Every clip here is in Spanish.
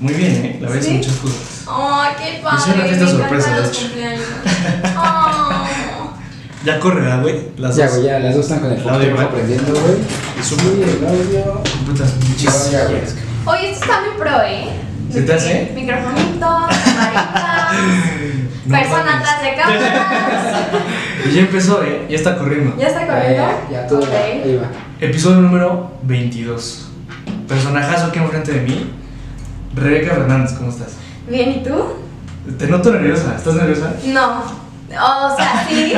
Muy bien, ¿eh? La ves ¿Sí? muchas cosas. ¡Ay, qué padre! Hice una fiesta me sorpresa, de hecho. cumpleaños. Oh. Ya corre, ¿verdad, güey? Las Ya, dos. güey, ya las dos están con el audio, güey. aprendiendo, güey. Es un- Sí, el audio. Putas. Ya, güey. Oye, esto está muy pro, ¿eh? ¿Se te hace? Microfonitos, maritas, No persona mames. atrás de cámaras. Y ya empezó, ¿eh? Ya está corriendo. ¿Ya está Ya, corriendo? ya, ya, todo Ok. va, ahí va. Episodio número 22. Personajazo aquí enfrente de mí. Rebeca Fernández, ¿cómo estás? Bien, ¿y tú? Te noto nerviosa. ¿Estás nerviosa? No. O sea, sí.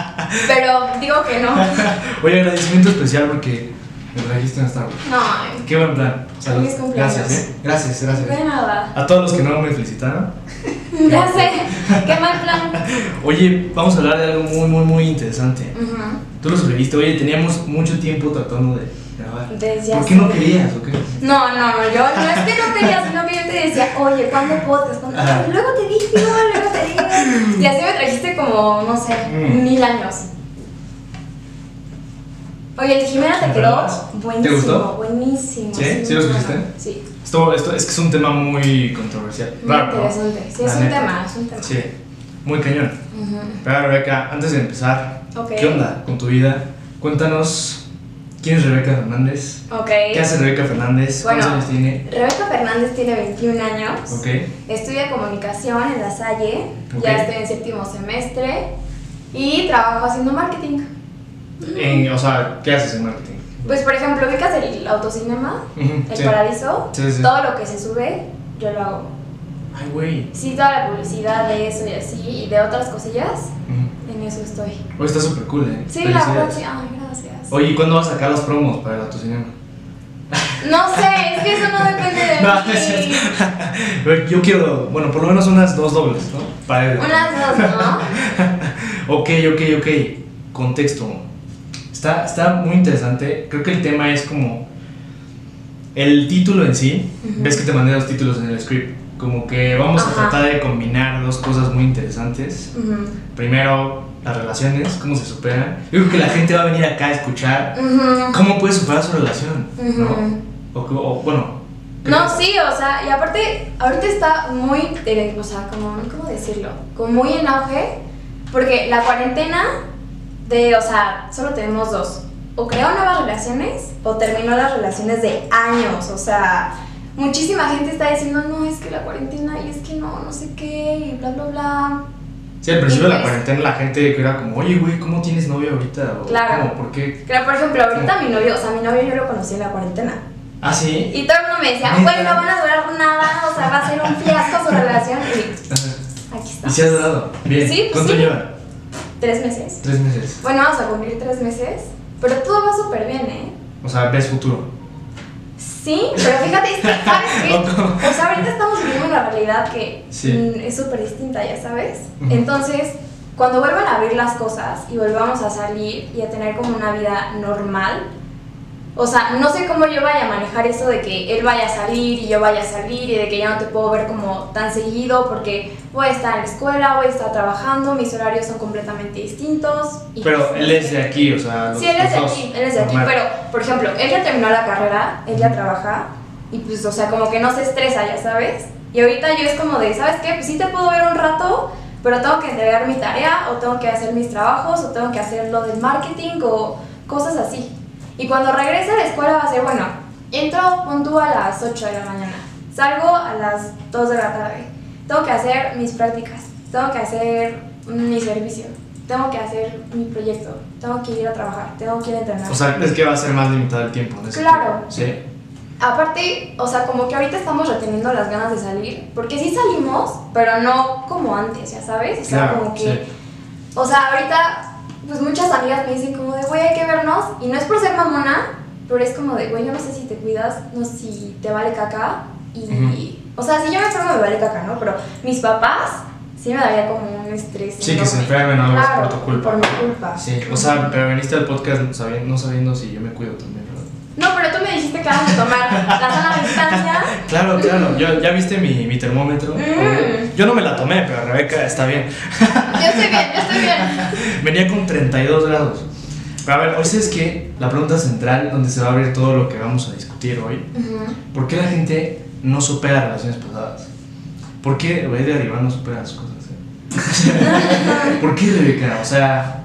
pero digo que no. Oye, agradecimiento especial porque me trajiste en Starbucks. No. Qué buen plan. Salud. Feliz cumpleaños. Gracias, ¿eh? Gracias, gracias. De nada. A todos los que no me felicitaron. Ya sé. Qué mal plan. Oye, vamos a hablar de algo muy, muy, muy interesante. Ujú. Tú lo sobreviviste. Oye, teníamos mucho tiempo tratando de grabar. Desde ¿Por qué no querías o qué? No, no, no, yo no es que no quería, sino que yo te decía, oye, ¿cuándo podcast? ¿Cuándo? Ay, Luego te digo, luego te digo. Y así me trajiste como, no sé, Mm. mil años. Oye, el Jimena te ¿De quedó buenísimo. ¿Te gustó? Buenísimo. ¿Sí? ¿Sí lo muy escuchaste? Sí. Esto, esto es que es un tema muy controversial. Muy Raro, ¿no? interesante. Sí, La es un neta. tema, es un tema. Sí, muy cañón. Ujú. Pero Rebeca, antes de empezar. ¿qué onda con tu vida? Cuéntanos quién es Rebeca Fernández. Ok. ¿Qué hace Rebeca Fernández? ¿Cuántos Bueno. años tiene? Rebeca Fernández tiene 21 años. Ok. Estudia comunicación en la Salle. Ok. Ya estoy en séptimo semestre. Y trabajo haciendo marketing. En- o sea, ¿qué haces en marketing? Pues por ejemplo, ubicas el autocinema, Ujú, el sí. paraíso, Sí, sí. todo lo que se sube, yo lo hago. Ay, güey. Sí, toda la publicidad de eso y así, y de otras cosillas, Ujú. en eso estoy. Oye, está súper cool, ¿eh? Sí, la verdad, Oye, ¿y cuándo vas a sacar los promos para el autocinema? No sé, es que eso no depende de No, mí. es. Yo quiero, bueno, por lo menos unas dos dobles, ¿no? Para Unas dos, ¿no? Ok, ok, ok. Contexto. Está, está muy interesante. Creo que el tema es como. El título en sí. Ujú. Ves que te mandé los títulos en el script. Como que vamos a Ajá. tratar de combinar dos cosas muy interesantes. Ujú. Primero, las relaciones, cómo se superan. Yo creo que la gente va a venir acá a escuchar Ujú. cómo puede superar su relación, Ujú. ¿no? O, o, bueno. No, sí, o sea, y aparte, ahorita está muy, eh, o sea, como, ¿cómo decirlo? Como muy en auge, porque la cuarentena de, o sea, solo tenemos dos. O creó nuevas relaciones o terminó las relaciones de años, o sea, muchísima gente está diciendo, no, es que la cuarentena y es que no, no sé qué, y bla, bla, bla. Sí, al principio de la pues- cuarentena la gente era como, oye, güey, ¿cómo tienes novio ahorita? O, Claro. ¿cómo? ¿Por qué? Claro, por ejemplo, ahorita mi novio, o sea, mi novio yo lo conocí en la cuarentena. Ah, sí. Y todo el mundo me decía, güey, no van a durar nada, o sea, va a ser un fiasco su relación. Y aquí está. ¿Y si has durado? Bien. Sí, pues ¿Cuánto sí. llevan? Tres meses. Tres meses. Bueno, vamos a cumplir tres meses, pero todo va súper bien, ¿eh? O sea, ves futuro. Sí, pero fíjate, ¿sabes qué? ¿O sea, ahorita estamos viviendo una realidad que Sí. mm, es súper distinta, ya sabes. Entonces, cuando vuelvan a abrir las cosas y volvamos a salir y a tener como una vida normal, o sea, no sé cómo yo vaya a manejar eso de que él vaya a salir y yo vaya a salir y de que ya no te puedo ver como tan seguido porque voy a estar en la escuela, voy a estar trabajando, mis horarios son completamente distintos. Y Pero él es de aquí, o sea. los- Sí, él es de aquí, él es de aquí, pero por ejemplo, él ya terminó la carrera, él ya trabaja y pues, o sea, como que no se estresa, ya sabes. Y ahorita yo es como de, ¿sabes qué? Pues sí te puedo ver un rato, pero tengo que entregar mi tarea o tengo que hacer mis trabajos o tengo que hacer lo del marketing o cosas así. Y cuando regrese a la escuela va a ser, bueno, entro, punto a las 8 de la mañana, salgo a las 2 de la tarde, tengo que hacer mis prácticas, tengo que hacer mi servicio, tengo que hacer mi proyecto, tengo que ir a trabajar, tengo que ir a entrenar. O sea, es que va a ser más limitado el tiempo. ese Claro. Sí. Aparte, o sea, como que ahorita estamos reteniendo las ganas de salir, porque sí salimos, pero no como antes, ya sabes. O sea, Claro, como que, sí. o sea, ahorita, pues muchas amigas me dicen como de, güey, hay que vernos, y no es por ser mamona, pero es como de, güey, yo no sé si te cuidas, no sé si te vale caca, y, o sea, si yo me enfermo me vale caca, ¿no? Pero mis papás sí me daría como un estrés. Sí, que se enfermen algo Claro, por tu culpa. Por mi culpa. Sí, o sea, pero viniste al podcast sabiendo, no sabiendo si yo me cuido también, ¿verdad? No, pero tú me dijiste que vamos a tomar la sana distancia. Claro, claro. Yo, ¿Ya viste mi, mi termómetro? Mm, Yo no me la tomé, pero Rebeca está bien. Yo estoy bien, yo estoy bien. Venía con 32 grados. Pero a ver, hoy es que la pregunta central donde se va a abrir todo lo que vamos a discutir hoy. Ujú. ¿Por qué la gente no supera relaciones pasadas? ¿Por qué de arriba no supera las cosas? eh? ¿Por qué Rebeca? O sea,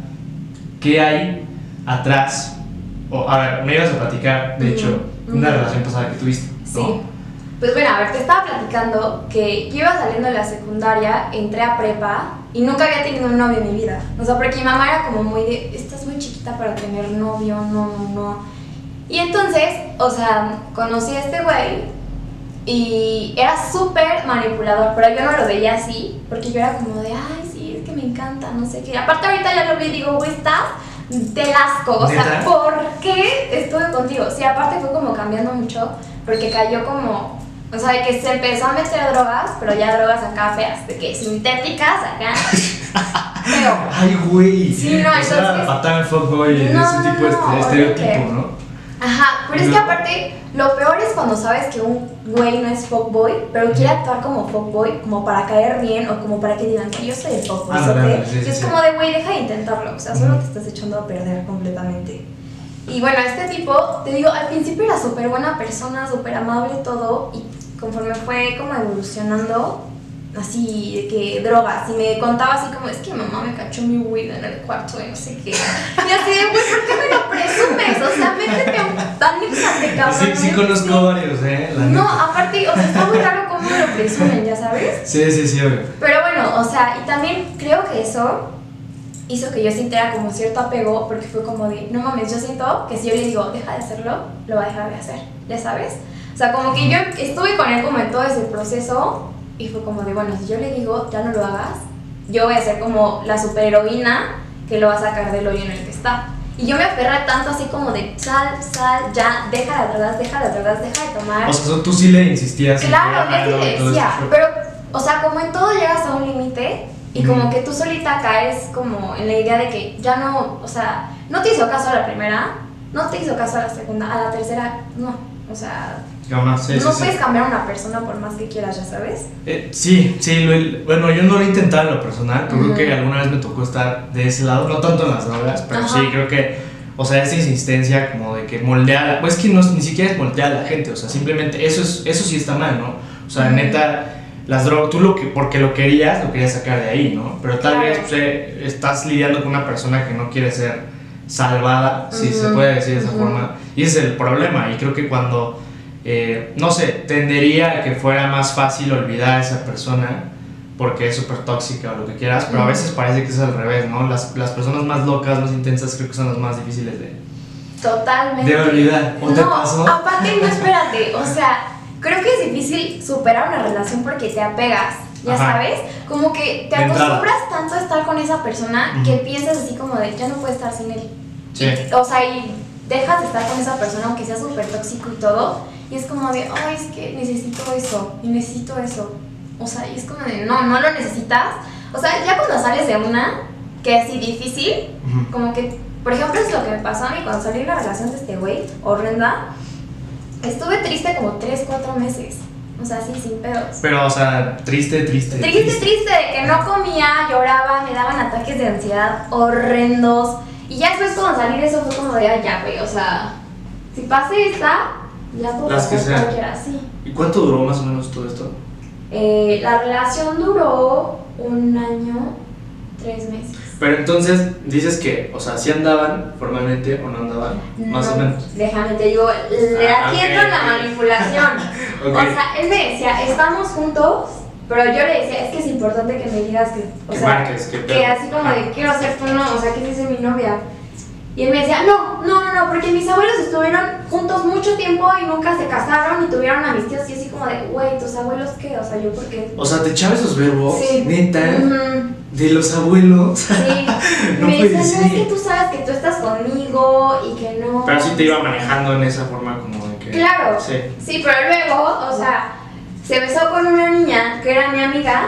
¿qué hay atrás? O, a ver, me ibas a platicar, de hecho. Una Ujú. relación pasada que tuviste. ¿no? Sí. Pues bueno, a ver, te estaba platicando que yo iba saliendo de la secundaria, entré a prepa y nunca había tenido un novio en mi vida. O sea, porque mi mamá era como muy de, estás muy chiquita para tener novio, no, no, no. Y entonces, o sea, conocí a este güey y era súper manipulador, pero yo no lo veía así, porque yo era como de, ay, sí, es que me encanta, no sé qué. Aparte ahorita ya lo vi y digo, güey, estás del asco, o sea, ¿Neta? ¿por qué estuve contigo? Sí, aparte fue como cambiando mucho, porque cayó como, o sea, de que se empezó a meter drogas, pero ya drogas acá feas, de que sintéticas acá. Feo. Ay, güey. Sí, no, entonces- fatal fuckboy, No, ese tipo de no, este- estereotipo. ¿no? Ajá, pero es que aparte, lo peor es cuando sabes que un güey no es fuckboy, pero quiere actuar como fuckboy, como para caer bien o como para que digan que yo soy el fuckboy. Ah, ¿sabes? no, no, sí, y sí, es sí. como de, güey, deja de intentarlo, o sea, solo te estás echando a perder completamente. Y bueno, este tipo, te digo, al principio era súper buena persona, súper amable todo, y conforme fue como evolucionando, así de que drogas, y me contaba así como, es que mamá me cachó mi weed en el cuarto y no sé qué. Y así de, güey, ¿por qué me lo presumes? O sea, métete a un cabrón. Sí, sí conozco varios, ¿eh? La No, neta. aparte, o sea, está muy raro cómo me lo presumen, ya sabes. Sí, sí, sí, obvio. Pero bueno, o sea, y también creo que eso hizo que yo sintiera como cierto apego, porque fue como de, no mames, yo siento que si yo le digo, deja de hacerlo, lo va a dejar de hacer, ya sabes. O sea, como que yo estuve con él como en todo ese proceso y fue como de, bueno, si yo le digo, ya no lo hagas, yo voy a ser como la superheroína que lo va a sacar del hoyo en el que está. Y yo me aferré tanto así como de, sal, sal, ya, deja las drogas, deja las drogas, deja de tomar. O sea, tú sí le insistías. Claro, que no, le decía, pero, o sea, como en todo llegas a un límite y como Ujú. que tú solita caes como en la idea de que ya no, o sea, no te hizo caso a la primera, no te hizo caso a la segunda, a la tercera, no, o sea, Jamás, sí, no sí, puedes sí. cambiar a una persona por más que quieras, ya sabes. Eh, sí, sí, lo- bueno, yo no lo he intentado en lo personal, pero creo que alguna vez me tocó estar de ese lado, no tanto en las drogas, pero Ajá. sí, creo que, o sea, esa insistencia como de que moldear, pues es que no, ni siquiera es moldear a la gente, o sea, simplemente eso, es, eso sí está mal, ¿no? O sea, neta, las drogas, tú lo que, porque lo querías, lo querías sacar de ahí, ¿no? Pero tal Claro. vez pues, eh, estás lidiando con una persona que no quiere ser salvada, si se puede decir de esa forma, y ese es el problema, y creo que cuando eh, no sé, tendería a que fuera más fácil olvidar a esa persona porque es súper tóxica o lo que quieras, pero a veces parece que es al revés, ¿no? Las, las personas más locas, más intensas, creo que son las más difíciles de... Totalmente. De olvidar, ¿o te no, pasó? aparte, no, espérate, o sea, creo que es difícil superar una relación porque te apegas, ya Ajá. sabes, como que te acostumbras tanto a estar con esa persona que piensas así como de, ya no puedo estar sin él. Sí. Y, o sea, y dejas de estar con esa persona aunque sea súper tóxico y todo, y es como de, ay, es que necesito eso, y necesito eso. O sea, y es como de, no, no lo necesitas. O sea, ya cuando sales de una, que es así difícil, Ujú. como que, por ejemplo, es lo que me pasó a mí cuando salí de la relación de este güey, horrenda. Estuve triste como 3, 4 meses. O sea, así, sin pedos. Pero, o sea, triste, triste. Triste, triste, de que no comía, lloraba, me daban ataques de ansiedad horrendos. Y ya después cuando salí de eso fue como de, "Ay, ya, güey, o sea, si pase esta, puedo Las que sean. cualquiera, sí. ¿Y cuánto duró más o menos todo esto? Eh, la relación duró un año, tres meses. Pero entonces, dices que, o sea, si andaban formalmente o no andaban, más No, o menos. Déjame, te digo, le- Ah, aquí ok, entra la ok. manipulación. Ok. O sea, él me decía, estamos juntos, pero yo le decía, es que es importante que me digas que, o Que sea, marques, que que así como Ajá. de, quiero ser tu no, o sea, que dice mi novia. Y él me decía, no, no, no, no, porque mis abuelos estuvieron juntos mucho tiempo y nunca se casaron y tuvieron a mis tíos y así como de, güey, ¿tus abuelos qué? O sea, yo porque... O sea, te echaba esos verbos, Sí. neta, de los abuelos. Sí, No me puede decía, no, es que tú sabes que tú estás conmigo y que no... Pero sí te iba manejando en esa forma como de que... Claro. Sí. Sí, pero luego, o sea, se besó con una niña que era mi amiga,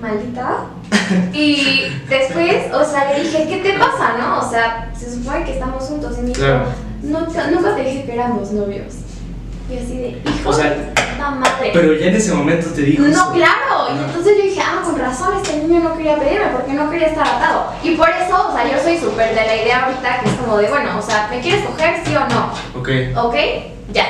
maldita. Y después, o sea, le dije, ¿qué te pasa, no? O sea, se supone que estamos juntos. Y me dijo, Claro. nunca, nunca te dije que éramos novios. Y así de, hijo O sea, puta madre. Pero ya en ese momento te dijo. No, eso. claro. Y entonces yo dije, ah, con razón, este niño no quería pedirme porque no quería estar atado. Y por eso, o sea, yo soy súper de la idea ahorita que es como de, bueno, o sea, ¿me quieres coger sí o no? Ok, ¿Ok? Ya.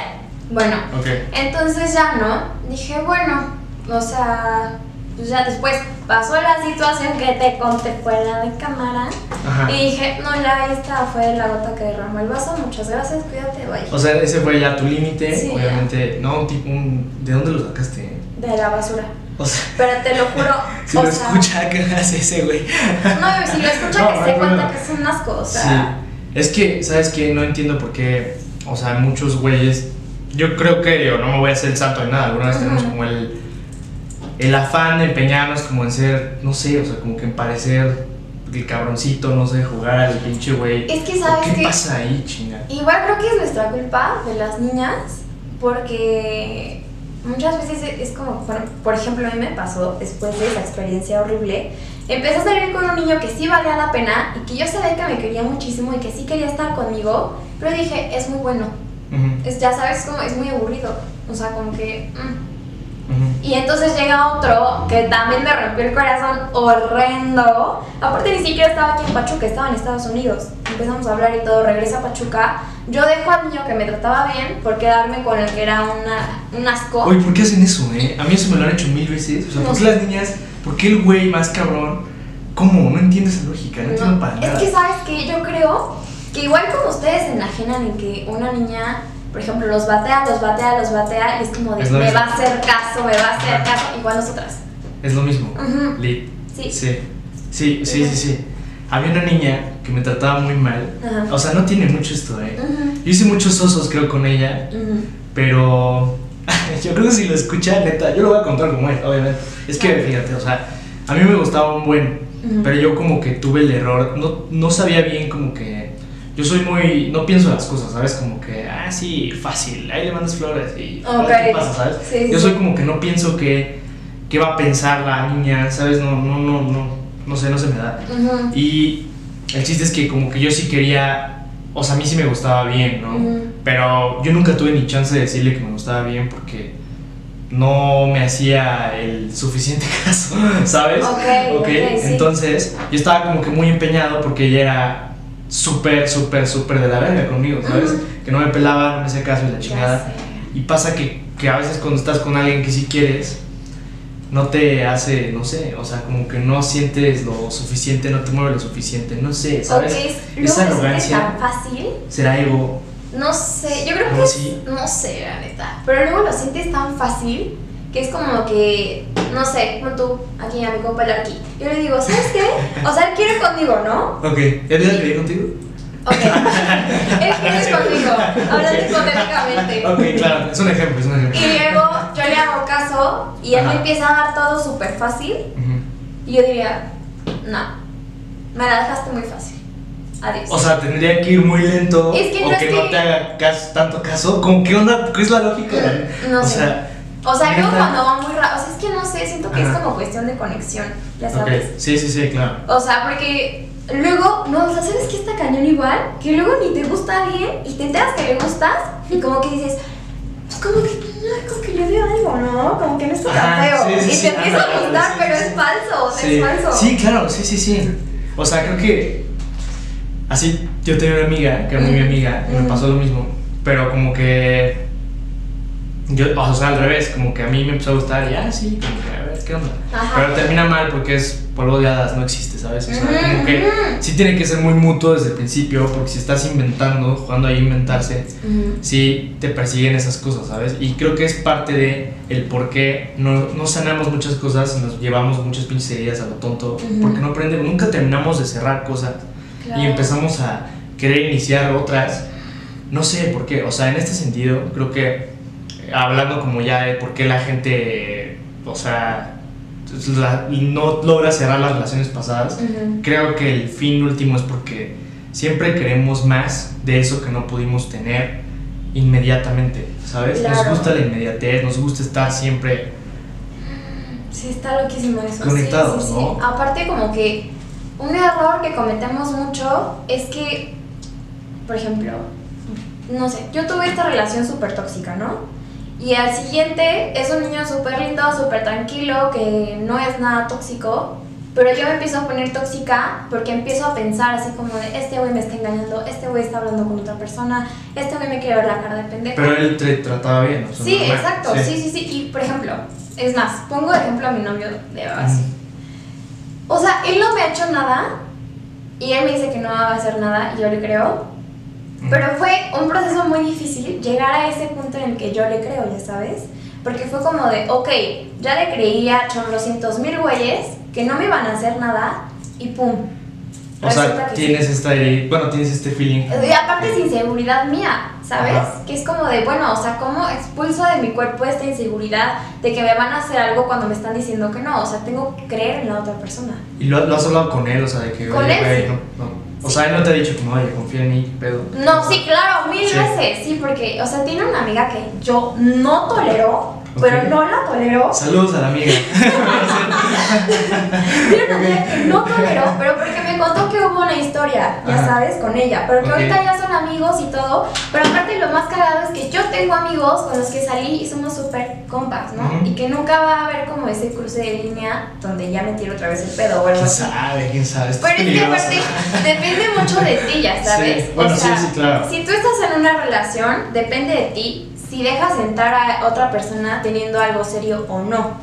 Bueno, ok. entonces ya no. Dije, bueno, o sea, pues ya después pasó la situación que te conté fuera de cámara. Ajá. Y dije, no, ya esta fue la gota que derramó el vaso. Muchas gracias, cuídate, bye. O sea, ese fue ya tu límite, Sí, obviamente. No, tipo, un, ¿de dónde lo sacaste? De la basura. O sea, Pero te lo juro. si o lo sea, escucha, ¿qué hace ese güey? No, si lo escucha No, que no, se no, cuenta que es un asco, o sea. Sí. Es que, ¿sabes qué? No entiendo por qué, o sea, muchos güeyes, yo creo que, digo, no me voy a hacer el santo ni nada, alguna vez tenemos como el, el afán de empeñarnos como en ser, no sé, o sea, como que en parecer el cabroncito, no sé, jugar al pinche güey. Es que sabes ¿Qué que pasa ahí, chinga? igual creo que es nuestra culpa de las niñas porque muchas veces es como, bueno, por ejemplo, a mí me pasó después de esa experiencia horrible. Empecé a salir con un niño que sí valía la pena y que yo sabía que me quería muchísimo y que sí quería estar conmigo, pero dije, es muy bueno. Es, ya sabes, como es muy aburrido. O sea, como que... mm. Y entonces llega otro que también me rompió el corazón horrendo. Aparte ni siquiera estaba aquí en Pachuca, estaba en Estados Unidos. Empezamos a hablar y todo, regresa a Pachuca. Yo dejo al niño que me trataba bien por quedarme con el que era una, un asco. Oye, ¿por qué hacen eso, eh? A mí eso me lo han hecho mil veces. O sea, No ¿por qué las niñas, por qué el güey más cabrón? ¿Cómo? No entiendo esa lógica, no, entiendo para nada. es que sabes que yo creo que igual como ustedes se enajenan en que una niña, por ejemplo, los batea, los batea, los batea, y es como de Es me mismo. va a hacer caso, me va a hacer Ajá. caso, igual nosotras. Es lo mismo. Ujú. Lit. Sí. Sí. Sí, sí, sí, sí. Había una niña que me trataba muy mal. O sea, no tiene mucho esto, eh. Yo hice muchos osos, creo, con ella. Pero yo creo que si lo escucha, neta, yo lo voy a contar como es, obviamente. Es que, fíjate, o sea, a mí me gustaba un buen, pero yo como que tuve el error, no, no sabía bien como que... Yo soy muy... No pienso las cosas, ¿sabes? Como que, ah, sí, fácil, ahí le mandas flores y... ¿Qué pasa, sabes? Sí, yo sí. soy como que no pienso que... ¿Qué va a pensar la niña? ¿Sabes? No, no, no, no, no sé, no se me da. Ujú. Y el chiste es que como que yo sí quería, o sea, a mí sí me gustaba bien, ¿no? Pero yo nunca tuve ni chance de decirle que me gustaba bien porque no me hacía el suficiente caso, ¿sabes? Ok, ok, sí. Entonces yo estaba como que muy empeñado porque ella era súper, súper, súper de la verga conmigo, ¿sabes? Que no me pelaba, no me hacía caso y la chingada. Y pasa que, que a veces cuando estás con alguien que sí quieres, no te hace, no sé, o sea, como que no sientes lo suficiente, no te mueve lo suficiente, no sé, ¿sabes? Ok, luego Esa arrogancia, tan fácil. será ego. No sé, yo creo ¿Cómo que no sé, la neta. Pero luego lo sientes tan fácil que es como que, no sé, como tú, aquí a mi compa aquí. Yo le digo, ¿sabes qué? O sea, él quiere conmigo, ¿no? Ok, ¿ya te quedé contigo? Ok. él quiere conmigo, hablando hipotéticamente. Ok, claro, es un ejemplo, es un ejemplo. Y luego yo le hago caso y él me empieza a dar todo súper fácil. Ujú. Y yo diría, no, me la dejaste muy fácil. Adiós. O sea, tendría que ir muy lento Es que o no que es no que- te haga cas- tanto caso. ¿Con qué onda? ¿Qué es la lógica? No o sé. sea, O sea, luego neta. cuando va muy rápido, o sea, es que no sé, siento que es Ajá. como cuestión de conexión, ya sabes. sí, sí, sí, claro. O sea, porque luego, no, o sea, ¿sabes qué está cañón igual? Que luego ni te gusta alguien y te enteras que le gustas y como que dices, pues como que, no, como que le veo algo, ¿no? Como que no está tan Ajá, feo. sí, sí, y sí, te empieza a gustar, pero es falso, o sea, Sí. es falso. sí, claro, sí, sí, sí. O sea, creo que así yo tenía una amiga, que era muy mi amiga, y me pasó lo mismo, pero como que yo, o sea, al revés, como que a mí me empezó a gustar y ah, sí, como que a ver, ¿qué onda? Ajá. Pero termina mal porque es polvo de hadas, no existe, ¿sabes? O sea, Ujú, como que sí tiene que ser muy mutuo desde el principio, porque si estás inventando, jugando ahí a inventarse, Ujú. sí te persiguen esas cosas, ¿sabes? Y creo que es parte de el por qué no, no sanamos muchas cosas, nos llevamos muchas pinches heridas a lo tonto, porque no aprendemos, nunca terminamos de cerrar cosas Claro. y empezamos a querer iniciar otras. No sé por qué, o sea, en este sentido, creo que hablando como ya de por qué la gente, o sea, la- no logra cerrar las relaciones pasadas, creo que el fin último es porque siempre queremos más de eso que no pudimos tener inmediatamente, ¿sabes? Claro. Nos gusta la inmediatez, nos gusta estar siempre... Sí, está loquísimo eso. Conectados, sí, sí. ¿no? Aparte, como que un error que cometemos mucho es que, por ejemplo, no sé, yo tuve esta relación súper tóxica, ¿no? Y al siguiente es un niño súper lindo, súper tranquilo, que no es nada tóxico, pero yo me empiezo a poner tóxica porque empiezo a pensar así como de, este güey me está engañando, este güey está hablando con otra persona, este güey me quiere ver la cara de pendejo. Pero él te trataba bien, o sea, Sí, normal. exacto, sí. sí, sí, Y por ejemplo, es más, pongo de ejemplo a mi novio de base. O sea, él no me ha hecho nada y él me dice que no va a hacer nada y yo le creo. Pero fue un proceso muy difícil llegar a ese punto en el que yo le creo, ya sabes. Porque fue como de, ok, ya le creía a chorrocientos mil güeyes que no me iban a hacer nada y pum. O sea, que sí. tienes esta, bueno, tienes este feeling. Y aparte es inseguridad mía, ¿sabes? Ajá. Que es como de, bueno, o sea, ¿cómo expulso de mi cuerpo esta inseguridad de que me van a hacer algo cuando me están diciendo que no? O sea, tengo que creer en la otra persona. Y lo, lo has hablado con él, o sea, de que, Con oye, él, güey, sí. no, no. O sea, él no te ha dicho como, oye, confía en mí, pedo. No, sí, claro, mil Sí. veces, sí, porque, o sea, tiene una amiga que yo no tolero, pero no la tolero. Saludos a la amiga. Tiene una amiga que no tolero, pero porque me contó que hubo una historia, ya Ajá. sabes, con ella. Pero que ahorita ya son amigos y todo. Pero aparte, lo más cagado es que yo tengo amigos con los que salí y somos súper compas, ¿no? Y que nunca va a haber como ese cruce de línea donde ya me tiro otra vez el pedo o algo ¿Quién así. sabe? ¿Quién sabe? Esto Pero es que aparte depende mucho de ti, ya sabes. Sí, bueno, o sea, sí, sí, claro. si tú estás en una relación, depende de ti si dejas entrar a otra persona teniendo algo serio o no.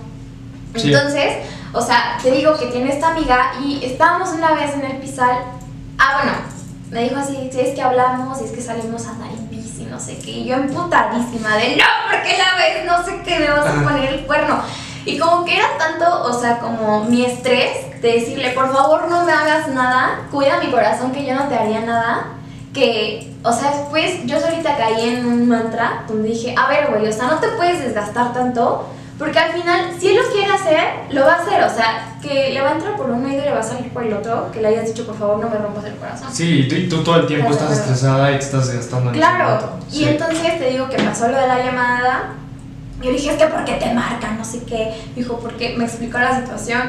Sí. Entonces, o sea, te digo que tiene esta amiga y estábamos una vez en el pisal. Ah, bueno, me dijo así, si es que hablamos y es que salimos a andar en bici, no sé qué. Y yo emputadísima de, no, porque la ves, no sé qué, me vas a poner el cuerno. Y como que era tanto, o sea, como mi estrés de decirle, por favor no me hagas nada, cuida mi corazón que yo no te haría nada, que, o sea, después yo solita caí en un mantra donde dije, a ver, güey, o sea, no te puedes desgastar tanto, porque al final, si él lo quiere hacer, lo va a hacer, o sea, que le va a entrar por uno y le va a salir por el otro, que le hayas dicho, por favor, no me rompas el corazón. Sí, y tú, y tú todo el tiempo estás estresada y te estás gastando en ese Claro, y entonces te digo que pasó lo de la llamada. Yo le dije, es que ¿por qué te marcan? No sé qué. Dijo, porque me explicó la situación.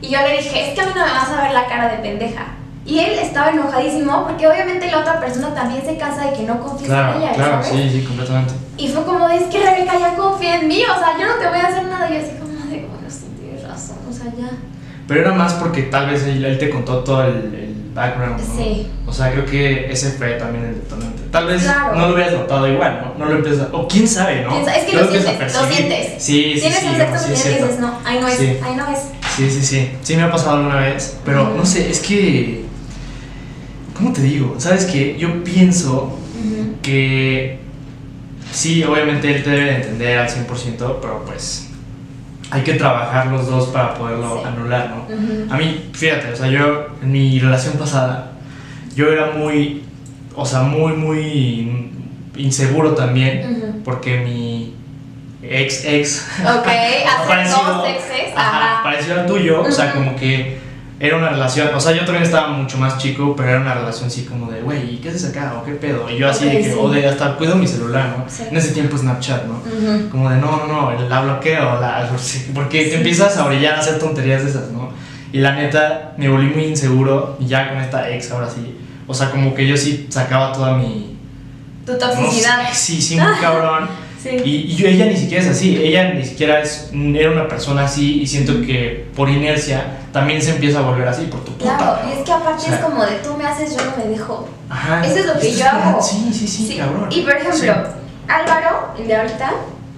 Y yo le dije, es que a mí no me vas a ver la cara de pendeja. Y él estaba enojadísimo porque obviamente la otra persona también se cansa de que no confíes Claro, en ella, claro, ¿sabes? sí, sí, completamente. Y fue como, es que Rebeca ya confía en mí, o sea, yo no te voy a hacer nada. Y yo así como de, bueno, sí, tienes razón, o sea, ya. Pero era más porque tal vez él, él te contó todo el, el background, ¿no? Sí. O sea, creo que ese fue también el detonante. Tal vez Claro. no lo hubieras notado igual, ¿no? No lo empiezas O quién sabe, ¿no? Es que lo sientes, lo sientes. Sí, sí, Tienes sí. un sexto sí, cierto. dices, no, ahí no es, ahí no es. Sí, sí, sí. Sí me ha pasado alguna vez, pero no sé, es que... ¿Cómo te digo? ¿Sabes qué? Yo pienso que sí, obviamente él te debe de entender al 100%, pero pues hay que trabajar los dos para poderlo Sí. anular, ¿no? A mí, fíjate, o sea, yo en mi relación pasada, yo era muy, o sea, muy, muy inseguro también, porque mi ex ex, Ok, hacer parecido- dos exes, ajá, ajá. parecido al tuyo, o sea, como que era una relación, o sea, yo también estaba mucho más chico, pero era una relación así como de, güey, ¿y qué haces acá? ¿O qué pedo? Y yo así Ok, de que, sí. o de hasta cuido mi celular, ¿no? Sí. En ese tiempo Snapchat, ¿no? Ujú. Como de, no, no, no, la bloqueo, la, porque te empiezas a orillar a hacer tonterías de esas, ¿no? Y la neta, me volví muy inseguro, ya con esta ex ahora sí, o sea, como que yo sí sacaba toda mi... Tu no toxicidad. sé, sí, sí, muy cabrón. Sí. Y, y ella ni siquiera es así, ella ni siquiera es, era una persona así, y siento que por inercia también se empieza a volver así, por tu puta. Claro, y es que aparte O sea, es como de tú me haces, yo no me dejo. Ajá, Eso es lo que yo hago. Sí, sí, sí, cabrón. Y por ejemplo, Álvaro, el de ahorita,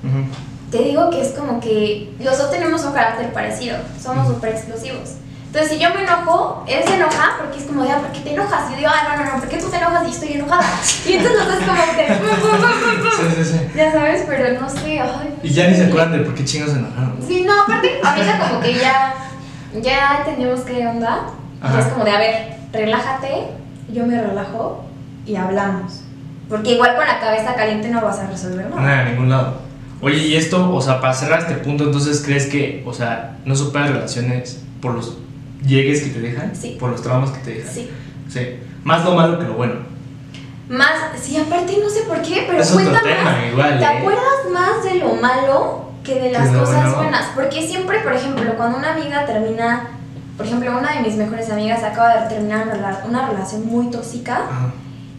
Sí. Ujú. te digo que es como que los dos tenemos un carácter parecido, somos Ujú. súper explosivos. Entonces, si yo me enojo, él se enoja porque es como de, ah, ¿por qué te enojas? Y yo digo, ah, no, no, no, ¿por qué tú te enojas y yo estoy enojada? Y entonces dos como que, Sí, sí, sí. ya sabes, pero no sé, ay. Y ya ni se acuerdan de por qué chingos se enojaron. ¿no? Sí, no, aparte, ahorita como que ya, ya entendimos qué onda. Y es como de, a ver, relájate, yo me relajo y hablamos. Porque igual con la cabeza caliente no vas a resolver nada. Nada, de ningún lado. Oye, y esto, o sea, para cerrar este punto, entonces, ¿crees que, o sea, no superas relaciones por los llegues que te dejan? Sí. Por los traumas que te dejan. Sí. Sí. Más lo malo que lo bueno. Más, sí, aparte no sé por qué, pero es cuenta tema, más. igual. ¿Te ¿eh? acuerdas más de lo malo que de Que las lo cosas bueno. buenas? Porque siempre, por ejemplo, cuando una amiga termina, por ejemplo, una de mis mejores amigas acaba de terminar una relación muy tóxica Ajá.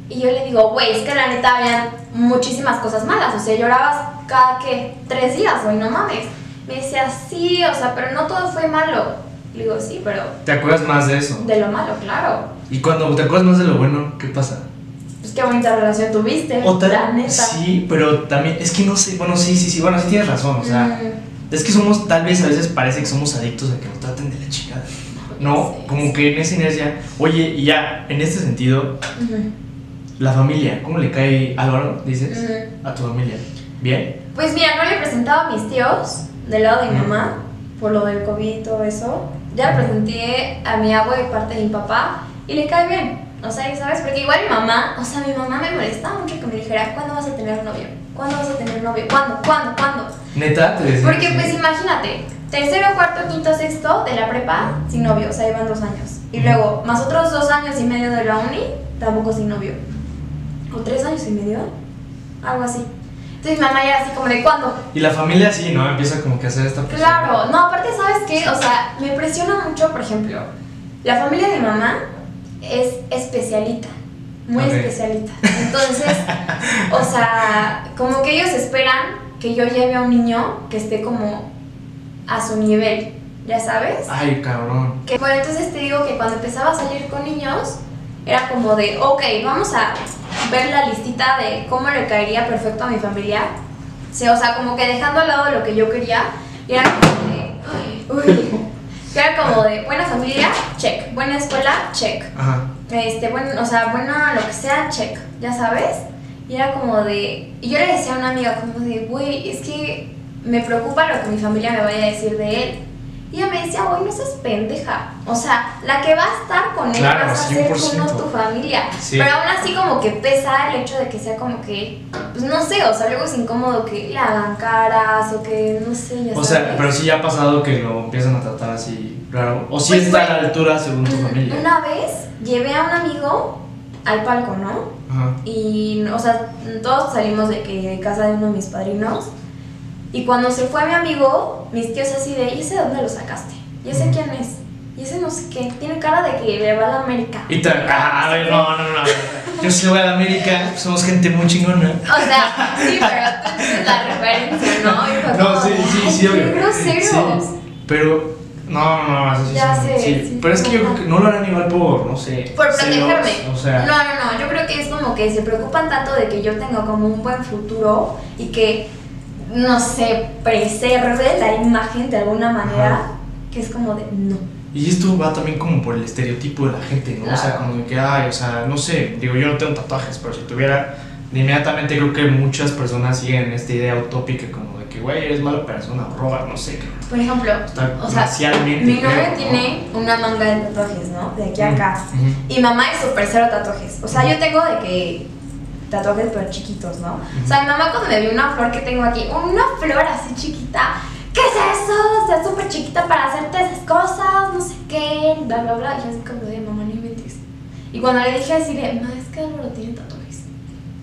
Y yo le digo, güey, es que la neta habían muchísimas cosas malas. O sea, llorabas cada que tres días, güey, no mames. Me decía, sí, o sea, pero no todo fue malo. Le digo, sí, pero ¿Te acuerdas más de eso? de lo malo, claro. Y cuando te acuerdas más de lo bueno, ¿qué pasa? Pues qué bonita relación tuviste, O tal- la neta. Sí, pero también, es que no sé, bueno, sí, sí, sí, bueno, sí tienes razón, o sea, Mm, es que somos, tal vez a veces parece que somos adictos a que nos traten de la chingada. No, sí, como sí. que en esa inercia, oye, y ya, en este sentido, Ujú, la familia, ¿cómo le cae Álvaro, dices, ujú. a tu familia? ¿Bien? Pues mira, no le he presentado a mis tíos del lado de mi Ujú. mamá, por lo del COVID y todo eso. Ya le presenté a mi abuelo de parte de mi papá y le cae bien. O sea, ¿sabes? Porque igual mi mamá, o sea, mi mamá me molestaba mucho que me dijera, ¿cuándo vas a tener novio? ¿Cuándo vas a tener novio? ¿Cuándo? ¿Cuándo? ¿Cuándo? Neta, te decía. Porque pues imagínate, tercero, cuarto, quinto, sexto de la prepa sin novio, o sea, iban dos años. Y luego, más otros dos años y medio de la uni, tampoco sin novio. O tres años y medio, algo así. Entonces mi mamá era así como de, ¿cuándo? Y la familia sí, ¿no? Empieza como que a hacer esta presión. Claro, no, aparte, ¿sabes qué? O sea, me impresiona mucho, por ejemplo, la familia de mi mamá es especialita, muy especialita. Entonces, o sea, como que ellos esperan que yo lleve a un niño que esté como a su nivel, ¿ya sabes? Ay, cabrón. Que, bueno, entonces te digo que cuando empezaba a salir con niños, era como de, ok, vamos a ver la listita de cómo le caería perfecto a mi familia. Sí, o sea, como que dejando al lado lo que yo quería, era como de, uy, que era como de buena familia, check, buena escuela, check, Ajá. este, bueno, o sea, buena lo que sea, check, ya sabes. Y era como de, y yo le decía a una amiga como de, güey, es que me preocupa lo que mi familia me vaya a decir de él. Y ella me decía, güey, no seas pendeja. O sea, la que va a estar con él Claro, vas a ser tú, 100%. no tu familia. Sí. Pero aún así como que pesa el hecho de que sea como que, pues no sé, o sea, luego es incómodo que le hagan caras o que, no sé, ya O sabes. sea, pero sí ya ha pasado que lo empiezan a tratar así raro. O sí Pues está a la altura según tu familia. Una vez llevé a un amigo al palco, ¿no? Ajá. Y, o sea, todos salimos de, que, de casa de uno de mis padrinos. Y cuando se fue mi amigo, mis tíos así de, ¿y ese de dónde lo sacaste? ¿Y ese quién es? Y ese no sé qué. Tiene cara de que le va a la América. Y te, ah, a ver, no, no, no. Yo sí voy a la América, somos gente muy chingona. O sea, sí, pero tú la referencia, ¿no? No, sí, sí, "Ay, sí, qué groseros. Sí, pero, no, no, no, eso sí. Ya sé, sí. sí, Pero es que yo creo que no lo harán igual por, no sé. Por celos, protegerme. O sea, No, no, no. Yo creo que es como que se preocupan tanto de que yo tenga como un buen futuro y que, no sé, preserve la imagen de alguna manera, Ajá. que es como de no. Y esto va también como por el estereotipo de la gente, ¿no? O sea, como de que, ay, o sea, no sé, digo, yo no tengo tatuajes, pero si tuviera, inmediatamente creo que muchas personas siguen esta idea utópica como de que, güey, eres mala persona, roba, no sé, Por ejemplo, o sea, mi novio creo, ¿no? tiene una manga de tatuajes, ¿no? De aquí a acá. Y mamá es súper cero tatuajes. O sea, yo tengo de que tatuajes pero chiquitos, ¿no? O sea, mi mamá cuando me vio una flor que tengo aquí, una flor así chiquita, ¿qué es eso? O sea, súper chiquita para hacerte esas cosas, no sé qué, bla, bla, bla. Y yo así como de, mamá, no inventes. Y cuando le dije así de, ma, es que Álvaro tiene tatuajes.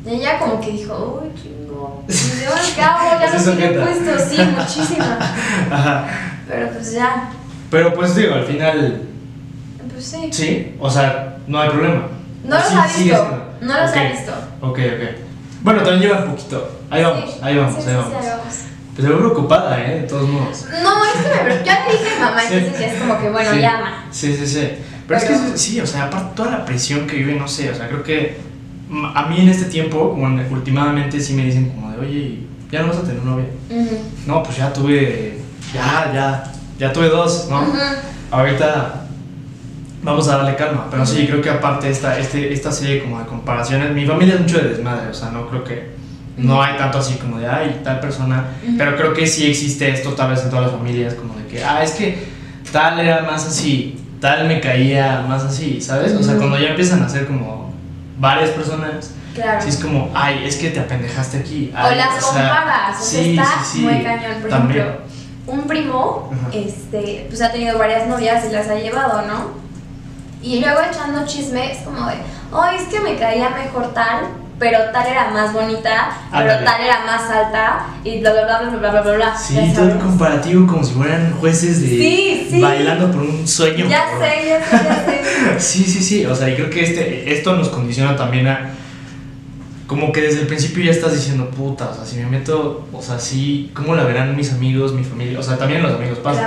Y ella como que dijo, uy, chingo. Y yo, ¿qué hago? Ya ¿Es los eso tiene puestos, sí, muchísimas. Ajá. Pero pues ya, Pero pues digo, al final, pues sí. sí, o sea, no hay problema. No los sí, ha visto, no los Ok, ha visto. Ok, ok. Bueno, también lleva un poquito. Ahí vamos, Sí, ahí vamos, ahí vamos. Pues se ve preocupada, ¿eh? De todos modos. No, es que me, ya le dije a mamá, entonces ya es como que, bueno, llama. Sí, sí, sí. Pero, es que sí, o sea, aparte toda la presión que vive, no sé, o sea, creo que a mí en este tiempo, como en- últimamente sí me dicen como de, oye, ya no vas a tener novia. No, pues ya tuve, ya, ya, ya tuve dos, ¿no? Ahorita vamos a darle calma, pero sí, creo que aparte esta, este, esta serie como de comparaciones, mi familia es mucho de desmadre, o sea, no creo que, no hay tanto así como de, ay, tal persona, pero creo que sí existe esto tal vez en todas las familias, como de que, ah, es que tal era más así, tal me caía más así, ¿sabes? O sea, cuando ya empiezan a ser como varias personas, Claro. sí es como, ay, es que te apendejaste aquí. o las o sea, comparas, o sea, sí, está sí, muy cañón. Por también. ejemplo, un primo, Ajá. este, pues ha tenido varias novias y las ha llevado, ¿no? Y luego echando chisme, es como de, ay, es que me caía mejor tal, pero tal era más bonita, pero tal era más alta, y bla, bla, bla, bla, bla, bla, bla, bla. Sí, todo el comparativo como si fueran jueces de Sí, sí. bailando por un sueño. Ya sé, ya sé, ya sé. Sí, sí, sí. O sea, y creo que este, esto nos condiciona también a como que desde el principio ya estás diciendo, puta, o sea, si me meto, o sea, sí, ¿cómo la verán mis amigos, mi familia? O sea, también los amigos pasan.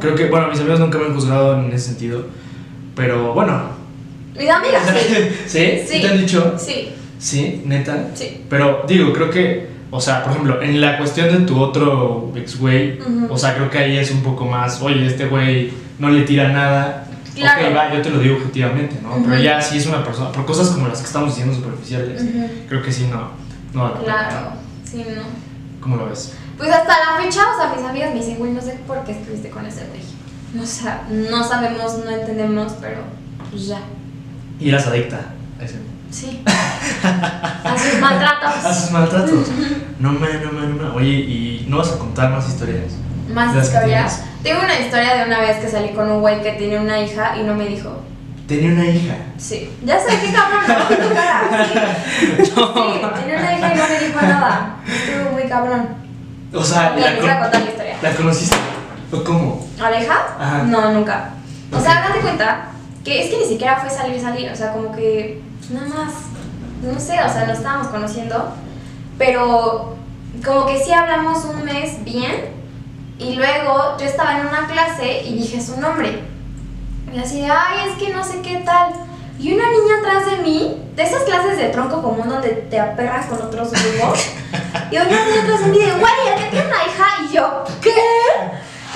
Creo que, bueno, mis amigos nunca me han juzgado en ese sentido, pero bueno. Mis amigas, sí. ¿Sí? Sí. ¿Te han dicho? Sí, Sí, neta. sí. Pero digo, creo que, o sea, por ejemplo, en la cuestión de tu otro ex güey, Ujú. o sea, creo que ahí es un poco más, oye, este güey no le tira nada. Claro. Ok, va, yo te lo digo objetivamente, ¿no? Ujú. Pero ya si es una persona, por cosas como las que estamos diciendo superficiales, Ujú. creo que sí, no. No. Claro, sí, no. ¿Cómo lo ves? Pues hasta la fecha, o sea, mis amigas me dicen, güey, no sé por qué estuviste con ese güey. O sea, no sabemos, no entendemos, pero pues ya. Y eras adicta a ese. Sí. A sus maltratos. A sus maltratos. No me, no me, no me. Oye, ¿y no vas a contar más historias? Más ¿De las que historias. Tengo una historia de una vez que salí con un güey que tiene una hija y no me dijo. Tenía una hija. Sí. Ya sé qué cabrón, ¿no? Tu cara. Sí. Sí, tenía una hija y no me dijo nada. Estuvo muy cabrón. O sea, la, con- la historia. la conociste. ¿O cómo? ¿Aleja? Ajá. No, nunca. O sea, date cuenta que es que ni siquiera fue salir, salir. O sea, como que nada más, no sé, o sea, nos estábamos conociendo. Pero como que sí hablamos un mes bien. Y luego yo estaba en una clase y dije su nombre. Y así de, ay, es que no sé qué tal. Y una niña atrás de mí, de esas clases de tronco común donde te aperras con otros grupos. y una niña atrás de mí de, güey, ¿a qué tiene una hija? Y yo, ¿qué?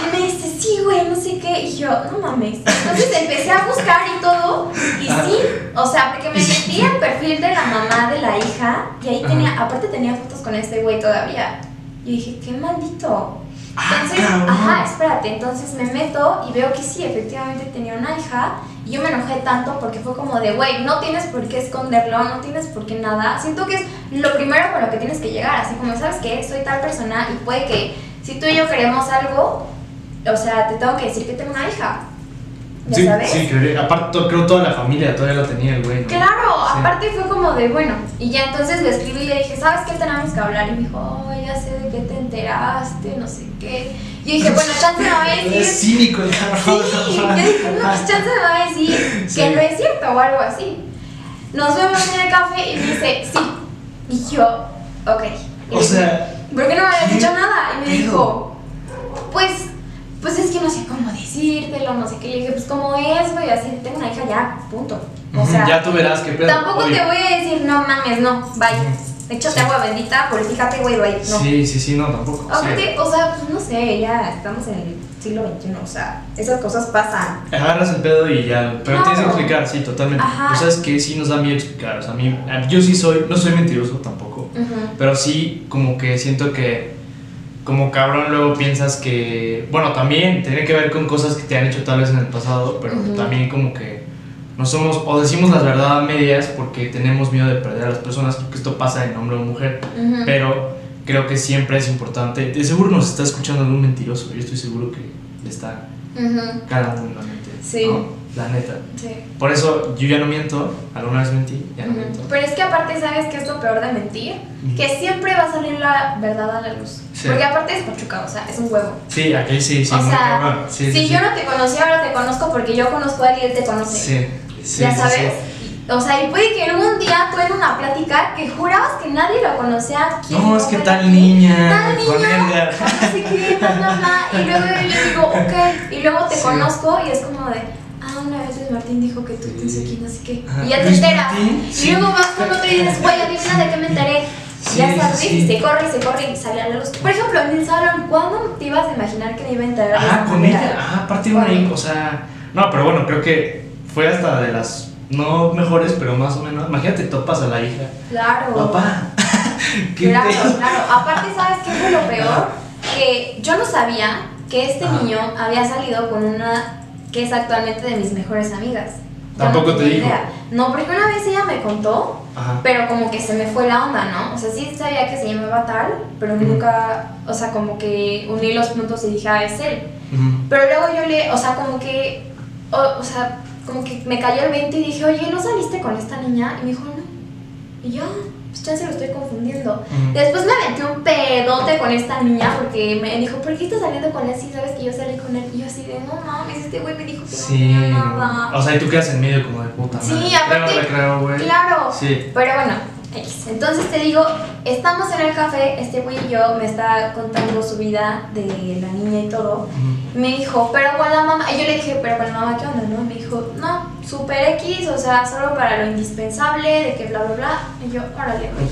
Y me dice, sí, güey, no sé qué. Y yo, no mames. Entonces empecé a buscar y todo. Y sí, o sea, porque me metí al perfil de la mamá de la hija. Y ahí tenía, aparte tenía fotos con este güey todavía. Y dije, qué maldito. Ah, Entonces, ajá, espérate, entonces me meto y veo que sí, efectivamente tenía una hija y yo me enojé tanto porque fue como de, güey, no tienes por qué esconderlo, no tienes por qué nada. Siento que es lo primero con lo que tienes que llegar, así como, ¿sabes qué? Soy tal persona y puede que si tú y yo queremos algo, o sea, te tengo que decir que tengo una hija. ¿Ya sí, sabes? sí, creo, aparte creo toda la familia todavía la tenía el güey. ¿no? Claro, Sí. aparte fue como de, bueno, y ya entonces le escribí y le dije, ¿sabes qué tenemos que hablar? Y me dijo, oh, ya sé de qué te enteraste, no sé qué. Y yo dije, bueno, chance me va a decir. Es cínico el cabrón. Sí, yo dije, no, pues chance me va a decir Sí. que no es cierto o algo así. Nos vemos en el café y me dice, sí. Y yo, ok. Y O sea, ¿por qué no me habías ¿qué dicho nada? Y me dijo, pues, pues es que no sé cómo decírtelo, no sé qué. Le dije, pues como es, güey, así, tengo una hija ya, punto. O sea, ya tú verás qué pedo. tampoco te voy a decir, no mames, no, bye. Échate Sí. agua bendita, purifícate, güey, bye. No. Sí, sí, sí, no, tampoco. sí. Aparte, o sea, pues no sé, ya estamos en el siglo XXI, o sea, esas cosas pasan. Agarras el pedo y ya. Pero Claro. tienes que explicar, sí, totalmente. Ajá. Pues sabes que sí nos da miedo explicar. O sea, a mí, yo sí soy, no soy mentiroso tampoco. Ujú. Pero sí, como que siento que, como cabrón, luego piensas que, bueno, también tiene que ver con cosas que te han hecho tal vez en el pasado, pero Ujú. también como que no somos, o decimos las verdades a medias porque tenemos miedo de perder a las personas, creo que esto pasa en hombre o mujer, Ujú. pero creo que siempre es importante, de seguro nos está escuchando algún mentiroso, yo estoy seguro que le está Ujú. calando en la mente, Sí. ¿no? La neta. Sí. Por eso yo ya no miento, alguna vez mentí, ya no Ujú. miento. Pero es que aparte, ¿sabes qué es lo peor de mentir? Que siempre va a salir la verdad a la luz. Sí. Porque aparte es pachuca, o sea, es un huevo. Sí, aquí sí, sí, o sea. Sí, si yo no te conocí, ahora te conozco porque yo conozco a alguien y él te conoce. Sí, sí, ya sabes. O sea, y puede que algún día tú en una plática que jurabas que nadie lo conocía. ¿quién No, es que tal niña, Tal niña, Edgar. no sé qué, bla. Y luego yo digo, ok. Y luego te Sí. conozco y es como de, ah, una vez Martín dijo que tú, sé quién, no sé qué. Ajá. Y ya te enteras. Y luego vas con otro y dices, güey, adivina de qué me enteré. Sí, ya sabes, sí. y se corre y se corre y sale a la luz. Por ejemplo, en el salón, ¿cuándo te ibas a imaginar que me iba a enterar? esa con ella, ajá, aparte una ella. o sea, no, pero bueno, creo que fue hasta de las, no mejores, pero más o menos, imagínate, topas a la hija, Claro. papá, ¿qué Claro, claro. Aparte, ¿sabes qué fue lo peor? Que yo no sabía que este niño había salido con una que es actualmente de mis mejores amigas. Tampoco no te idea. No, porque una vez ella me contó, Ajá, pero como que se me fue la onda, ¿no? O sea, sí sabía que se llamaba tal, pero nunca, o sea, como que uní los puntos y dije, ah, es él. Pero luego yo le, o sea, como que, o, o sea, como que me cayó el 20 y dije, oye, ¿no saliste con esta niña? Y me dijo, no. Y yo, "Ah, pues se lo estoy confundiendo. Después me aventé un pedote con esta niña porque me dijo, ¿por qué estás saliendo con él si sabes que yo salí con él? Y yo así de, no mames, este güey me dijo que Sí, no tenía nada. o sea, y tú quedas en medio como de puta Sí, madre. aparte- Creo, creo, güey. Claro. Sí. Pero bueno. Entonces te digo, estamos en el café, este güey y yo me está contando su vida de la niña y todo. Me dijo, pero con la mamá. Y yo le dije, pero con la mamá, ¿qué onda? No? Me dijo, no, super X, o sea, solo para lo indispensable, de que bla, bla, bla. Y yo, órale, güey.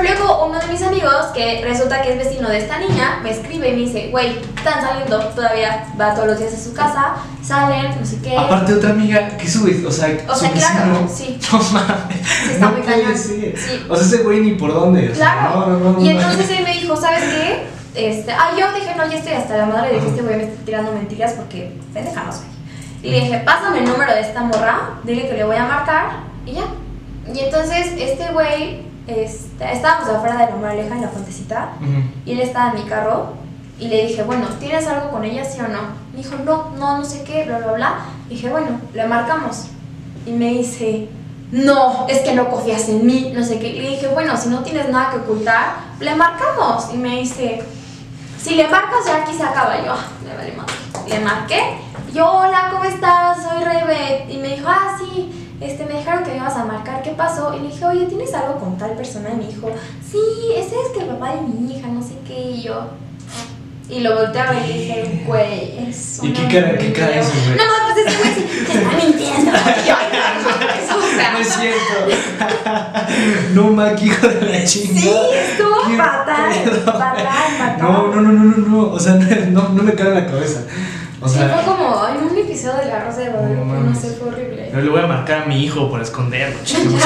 Pero luego uno de mis amigos, que resulta que es vecino de esta niña, me escribe y me dice, güey, están saliendo, todavía va todos los días a su casa, salen, no sé qué. Aparte otra amiga, ¿qué sube? O sea, O su sea, claro, vecino. sí. No mames. Sí, está no muy cañón. Sí. O sea, ese güey ni por dónde. o sea, Claro. no, no, no, y entonces él me dijo, ¿sabes qué? Este, ah, yo dije, no, ya estoy hasta la madre de que este güey me está tirando mentiras porque pendeja no soy. Y le dije, pásame el número de esta morra, dile que le voy a marcar y ya. Y entonces este güey, este, estábamos afuera de la moraleja en la fuentecita y él estaba en mi carro y le dije, bueno, ¿tienes algo con ella, sí o no? Me dijo, no, no, no sé qué, bla, bla, bla. dije, bueno, le marcamos. Y me dice, no, es que no confías en mí, no sé qué. Y le dije, bueno, si no tienes nada que ocultar, le marcamos. Y me dice, si le marcas ya aquí se acaba. Y yo, "Ah, me vale madre. Le marqué. Y yo, hola, ¿cómo estás? Soy Rebe. Y me dijo, ah, sí, este, me dijeron que me ibas a marcar. ¿Qué pasó? Y le dije, oye, ¿tienes algo con tal persona? Y me dijo, sí, ese es que el papá de mi hija, no sé qué. Y yo, y lo volteé a ver y dije, güey, es ¿Y qué cara- qué cara mierda". hizo, güey? No, pues ese güey sí, te está mintiendo. Yo, "Ay, no, o sea, No es cierto. no, Maki, hijo de la chingada. Sí, estuvo ¿Qué fatal, fatal, fatal. No, no, no, no, no, no. O sea, no, no me cabe en la cabeza. O sí, sea, fue como en un episodio de La Rosa de Guadalupe, No no, sé, fue horrible. yo le voy a marcar a mi hijo por esconderlo, chicos.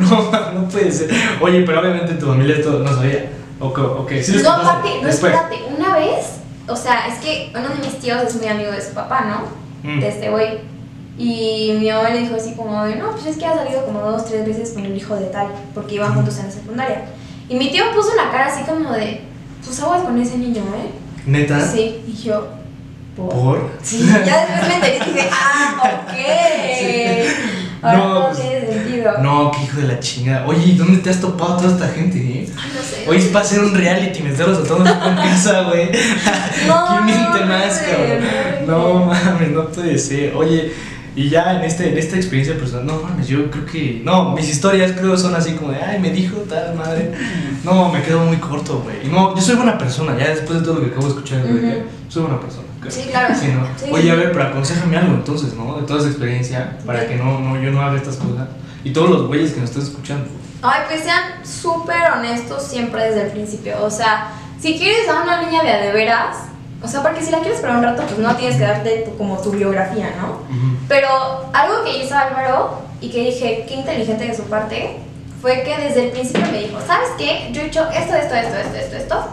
No, no puede ser. Oye, pero obviamente tu familia esto no sabía. Ok, ok. Sí No, aparte, no, espérate, una vez, o sea, es que uno de mis tíos es muy amigo de su papá, ¿no? Mm. De este güey. Y mi mamá le dijo así como de, no, pues es que ha salido como dos, tres veces con el hijo de tal, porque iban juntos en la secundaria. Y mi tío puso una cara así como de, pues aguas con ese niño, ¿eh? ¿Neta? Sí, y yo, ¿por? ¿Por? Sí, ya después me enteré y dije, ah, ok. Ahora No, todo pues, tiene sentido. No, qué hijo de la chingada. Oye, ¿y dónde te has topado toda esta gente, eh? Ay, no sé. Oye, es para hacer un reality, meterlos a todos en casa, güey. No, ¿Quién no, miente más, no, cabrón? no, No mames, no puede ser. Oye, y ya en, este, en esta experiencia personal, no mames, yo creo que. No, mis historias creo son así como de, ay, me dijo tal madre. No, me quedo muy corto, güey. Y No, yo soy buena persona, ya después de todo lo que acabo de escuchar, soy buena persona. Sí, claro. Sí, ¿no? Sí, Oye, a ver, pero aconsejame algo entonces, ¿no? De toda esa experiencia, para que no, no, yo no haga estas cosas. Y todos los güeyes que nos están escuchando. Ay, pues sean súper honestos siempre desde el principio. O sea, si quieres a una niña de a de veras, o sea, porque si la quieres para un rato, pues no tienes que darte tu- como tu biografía, ¿no? Pero algo que hizo Álvaro y que dije, qué inteligente de su parte, fue que desde el principio me dijo, ¿sabes qué? Yo he hecho esto, esto, esto, esto, esto, esto.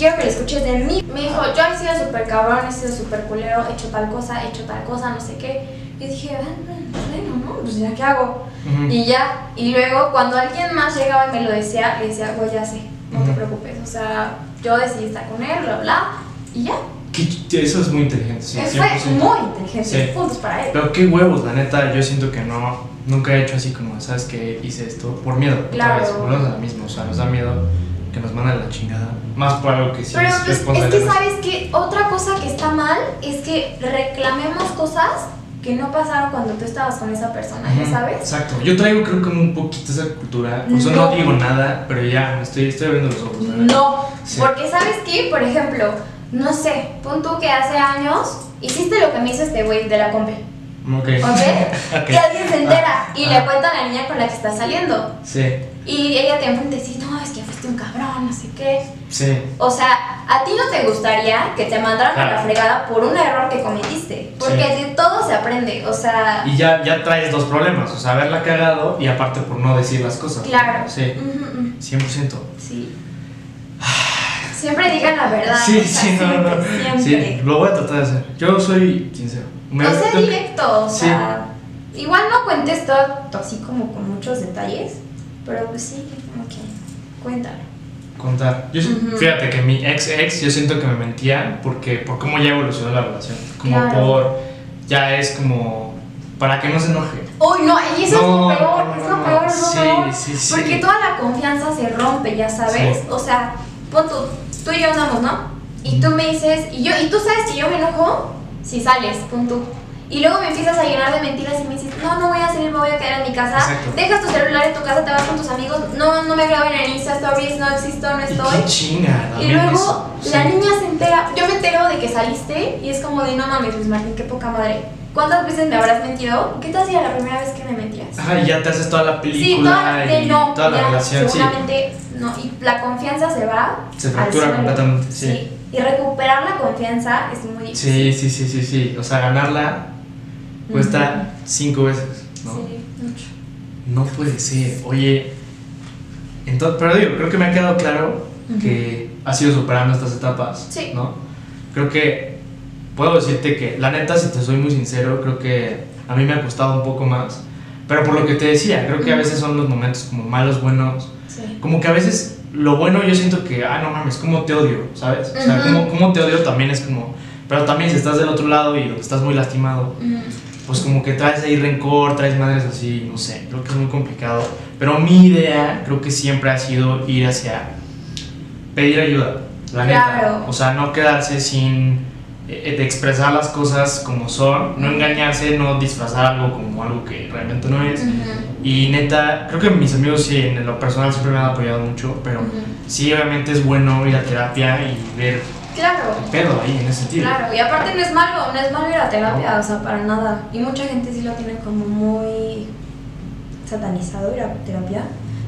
Quiero que lo escuches de mí. Me dijo, yo he sido súper cabrón, he sido súper culero, he hecho tal cosa, he hecho tal cosa, no sé qué. Y dije, "Ah, bueno, ¿no? Pues ya, ¿qué hago? Ujú. Y ya, y luego cuando alguien más llegaba y me lo decía, le decía, güey, ya sé, no te Ujú. preocupes, o sea, yo decidí estar con él, bla, bla, y ya. Que- que Eso es muy inteligente, sí. Él fue 100%. muy inteligente, Sí. puntos para él. Pero qué huevos, la neta, yo siento que no, nunca he hecho así como, ¿sabes qué? Hice esto por miedo. otra Claro. vez, volvemos a lo mismo, o sea, nos da miedo que nos manden a la chingada. Más por algo que sí Pero es pues, es que sabes que otra cosa que está mal es que reclamemos cosas que no pasaron cuando tú estabas con esa persona, ¿ya sabes? Exacto. Yo traigo creo que un poquito esa cultura. Por eso no, No. digo nada, pero ya me estoy, estoy abriendo los ojos. No, Sí. porque sabes que, por ejemplo, no sé, pon tú que hace años hiciste lo que me hizo este güey de la compi, Ok. ¿ok? Ok. Y alguien se entera y Ah. le cuenta a la niña con la que está saliendo. Sí, Y ella te enfrenta y dice, no, es que fuiste un cabrón, no sé qué. sí. O sea, a ti no te gustaría que te mandaran a la fregada por un error que cometiste. Porque Sí. de todo se aprende. O sea, Y ya, ya traes dos problemas, o sea, haberla cagado y aparte por no decir las cosas. claro. Sí, Ujú, ujú, 100%. Sí. Siempre digan la verdad. Sí, o sea, sí, no, no. siempre, siempre. Sí, lo voy a tratar de hacer. Yo soy sincero. Me- No sea directo, o Sí. sea, igual no cuentes todo así como con muchos detalles, pero pues sí, como que cuéntalo. contar. Yo, Ujú. Fíjate que mi ex ex, yo siento que me mentía porque por cómo ya evolucionó la relación. Como Claro. por. Ya es como. Para que no se enoje. Uy, no, y eso No, es lo peor, no, es no, lo no. peor, lo Sí, sí, sí. Porque toda la confianza se rompe, ya sabes. O sea, pon tú, tú y yo andamos, ¿no? Y tú me dices, y yo, y tú sabes que yo me enojo si sales, pon tú. Y luego me empiezas a llenar de mentiras y me dices, no, no voy a salir, me voy a quedar en mi casa. Exacto. Dejas tu celular en tu casa, te vas con tus amigos. No, no me graben en Insta Stories, no existo, no Y estoy. qué chinga. Y luego la Sí. niña se entera, yo me entero de que saliste y es como de no mames, Luis Martín, qué poca madre. ¿Cuántas veces me habrás mentido? ¿Qué tal si era la primera vez que me mentías? Ajá, y ya te haces toda la Sí, película toda, de y no, toda la relación, sí. seguramente no. Y la confianza se va. Se fractura completamente, sí. Y recuperar la confianza es muy difícil. Sí, sí, sí, sí, sí. O sea, ganarla cuesta cinco veces, ¿no? Sí, mucho. No puede ser. Oye, entonces, pero digo, creo que me ha quedado claro que has ido superando estas etapas, Sí. ¿no? Creo que puedo decirte que, la neta, si te soy muy sincero, creo que a mí me ha costado un poco más. Pero por lo que te decía, creo que a veces son los momentos como malos, buenos. Sí. Como que a veces lo bueno yo siento que, ah, no mames, como te odio, ¿sabes? O sea, como, como te odio también es como... Pero también si estás del otro lado y estás muy lastimado, Ujú. pues como que traes ahí rencor, traes madres así, no sé, creo que es muy complicado. Pero mi idea creo que siempre ha sido ir hacia pedir ayuda, la neta. Claro. O sea, no quedarse sin de expresar las cosas como son, no engañarse, no disfrazar algo como algo que realmente no es. Ujú. Y neta, creo que mis amigos sí, en lo personal siempre me han apoyado mucho, pero Ujú. sí, obviamente es bueno ir a terapia y ver Claro. el pedo ahí en ese sentido. Claro, y aparte no es malo, no es malo ir a terapia, o sea, para nada. Y mucha gente sí lo tiene como muy satanizado ir a terapia.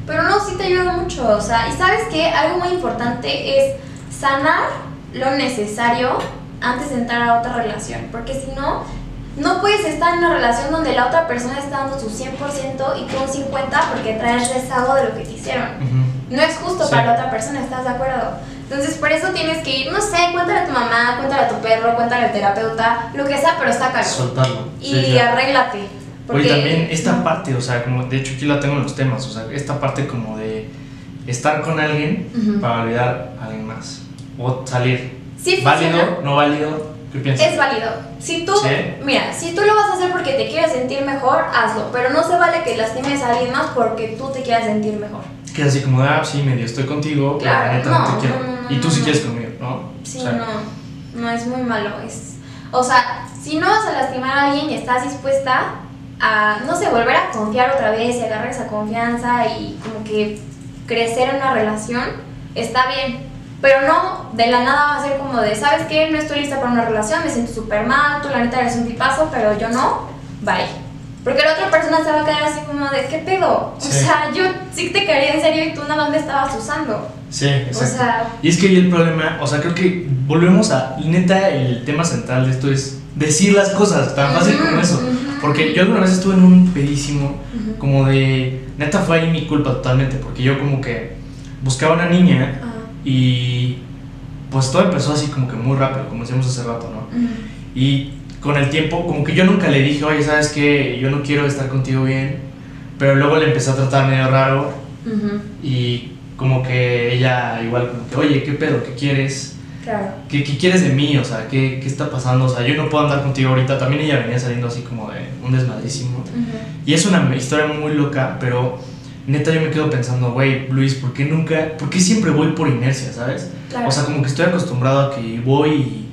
Pero no, sí te ayuda mucho, o sea, y sabes que algo muy importante es sanar lo necesario antes de entrar a otra relación, porque si no, no puedes estar en una relación donde la otra persona está dando su 100% y tú un 50% porque traes rezago de lo que te hicieron. Ujú. No es justo Sí. para la otra persona, ¿estás de acuerdo? Entonces, por eso tienes que ir, no sé, cuéntale a tu mamá, cuéntale a tu perro, cuéntale al terapeuta, lo que sea, pero sácalo. Soltarlo. Y Sí, claro. arréglate. Oye, también esta parte, o sea, como de hecho aquí la tengo en los temas, o sea, esta parte como de estar con alguien Ujú. para olvidar a alguien más o salir. Sí ¿Válido? ¿No válido? ¿Qué piensas? Es válido. Si tú, ¿Sí? mira, si tú lo vas a hacer porque te quieres sentir mejor, hazlo. Pero no se vale que lastimes a alguien más porque tú te quieras sentir mejor. Que así como ah, sí, medio estoy contigo, pero Claro, la neta no, no, te quiero. no, no, y tú sí quieres conmigo, ¿no? Sí, O sea, no, no es muy malo. Es, o sea, si no vas a lastimar a alguien y estás dispuesta a, no sé, volver a confiar otra vez y agarrar esa confianza y como que crecer en una relación, está bien. Pero no de la nada va a ser como de, ¿sabes qué? No estoy lista para una relación, me siento súper mal, tú la neta eres un tipazo, pero yo no, bye. Porque la otra persona se va a quedar así como de, ¿qué pedo? Sí. O sea, yo sí te quería en serio y tú nada más me estabas usando. Sí, exacto. O sea, Y es que ahí el problema, o sea, creo que volvemos a, neta, el tema central de esto es decir las cosas, tan fácil como eso. Porque yo alguna vez estuve en un pedísimo, Ujú. como de, neta fue ahí mi culpa totalmente, porque yo como que buscaba una niña ah, y pues todo empezó así como que muy rápido, como decíamos hace rato, ¿no? ujú. Y con el tiempo, como que yo nunca le dije, oye, ¿sabes qué? Yo no quiero estar contigo bien, pero luego le empecé a tratar medio raro Ujú, y como que ella igual como que, oye, ¿qué pedo? ¿Qué quieres? Claro. ¿Qué, qué quieres de mí? O sea, ¿qué, ¿qué está pasando? O sea, yo no puedo andar contigo ahorita. También ella venía saliendo así como de un desmadrísimo. Ujú. Y es una historia muy loca, pero neta yo me quedo pensando, güey, Luis, ¿por qué nunca, por qué siempre voy por inercia, ¿sabes? Claro. O sea, como que estoy acostumbrado a que voy y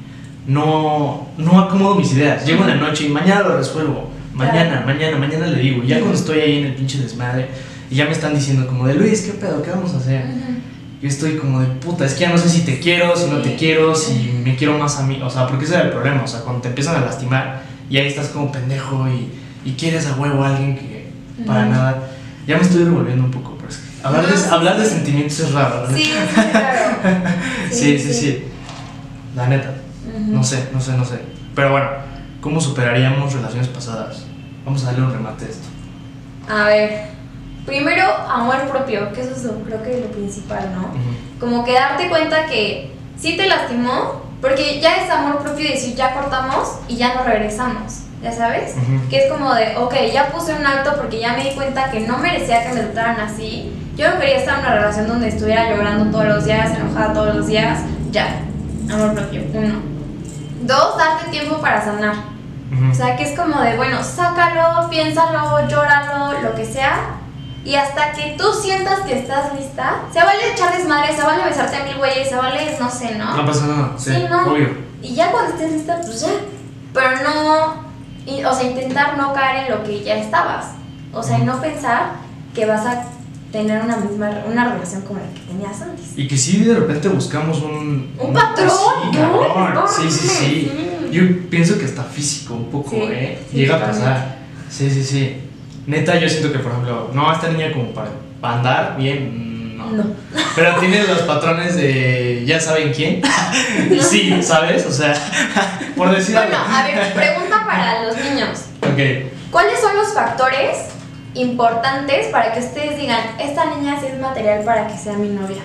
no, no acomodo mis ideas. Llego en la noche y mañana lo resuelvo. Mañana, Claro. mañana, mañana le digo. Y ya cuando estoy ahí en el pinche desmadre y ya me están diciendo como de, Luis, ¿qué pedo? ¿Qué vamos a hacer? Ujú. Yo estoy como de puta, es que ya no sé si te quiero, si no te Sí. quiero, si me quiero más a mí. O sea, porque ese es el problema. O sea, cuando te empiezan a lastimar y ahí estás como pendejo y, y quieres a huevo a alguien que para Ujú. nada. Ya me estoy revolviendo un poco, pero es que hablar, de, hablar de sentimientos es raro, ¿no? Sí, sí, claro. sí, sí, sí. La neta. No sé, no sé, no sé. Pero bueno, ¿cómo superaríamos relaciones pasadas? Vamos a darle un remate a esto. A ver, primero amor propio, que eso es lo- creo que es lo principal, ¿no? Como que darte cuenta que sí te lastimó, porque ya es amor propio decir ya cortamos y ya no regresamos, ¿ya sabes? Que es como de, ok, ya puse un alto porque ya me di cuenta que no merecía que me trataran así. Yo no quería estar en una relación donde estuviera llorando todos los días, enojada todos los días. Ya, amor propio, uno. Dos, darte tiempo para sanar. O sea, que es como de, bueno, sácalo, piénsalo, llóralo, lo que sea. Y hasta que tú sientas que estás lista, se vale echar desmadre, se vale besarte a mil güeyes, se vale, no sé, ¿no? no pasa nada, sí, Sí, no. obvio. Y ya cuando estés lista, pues ya. Pero no y, o sea, intentar no caer en lo que ya estabas. O sea, y no pensar que vas a tener una misma una relación como la que tenías antes. Y que sí, de repente buscamos un... Un patrón, Sí, ¿no? Sí, sí, sí. Yo pienso que hasta físico un poco, Sí, ¿eh? sí, Llega a pasar. Sí, sí, sí. Neta, yo siento que, por ejemplo, no, esta niña como para andar bien, mm, no. No. Pero tiene los patrones de ya saben quién. sí, ¿sabes? O sea, por decir Bueno, algo. a ver, pregunta para los niños. Ok. ¿Cuáles son los factores importantes para que ustedes digan, esta niña sí es material para que sea mi novia?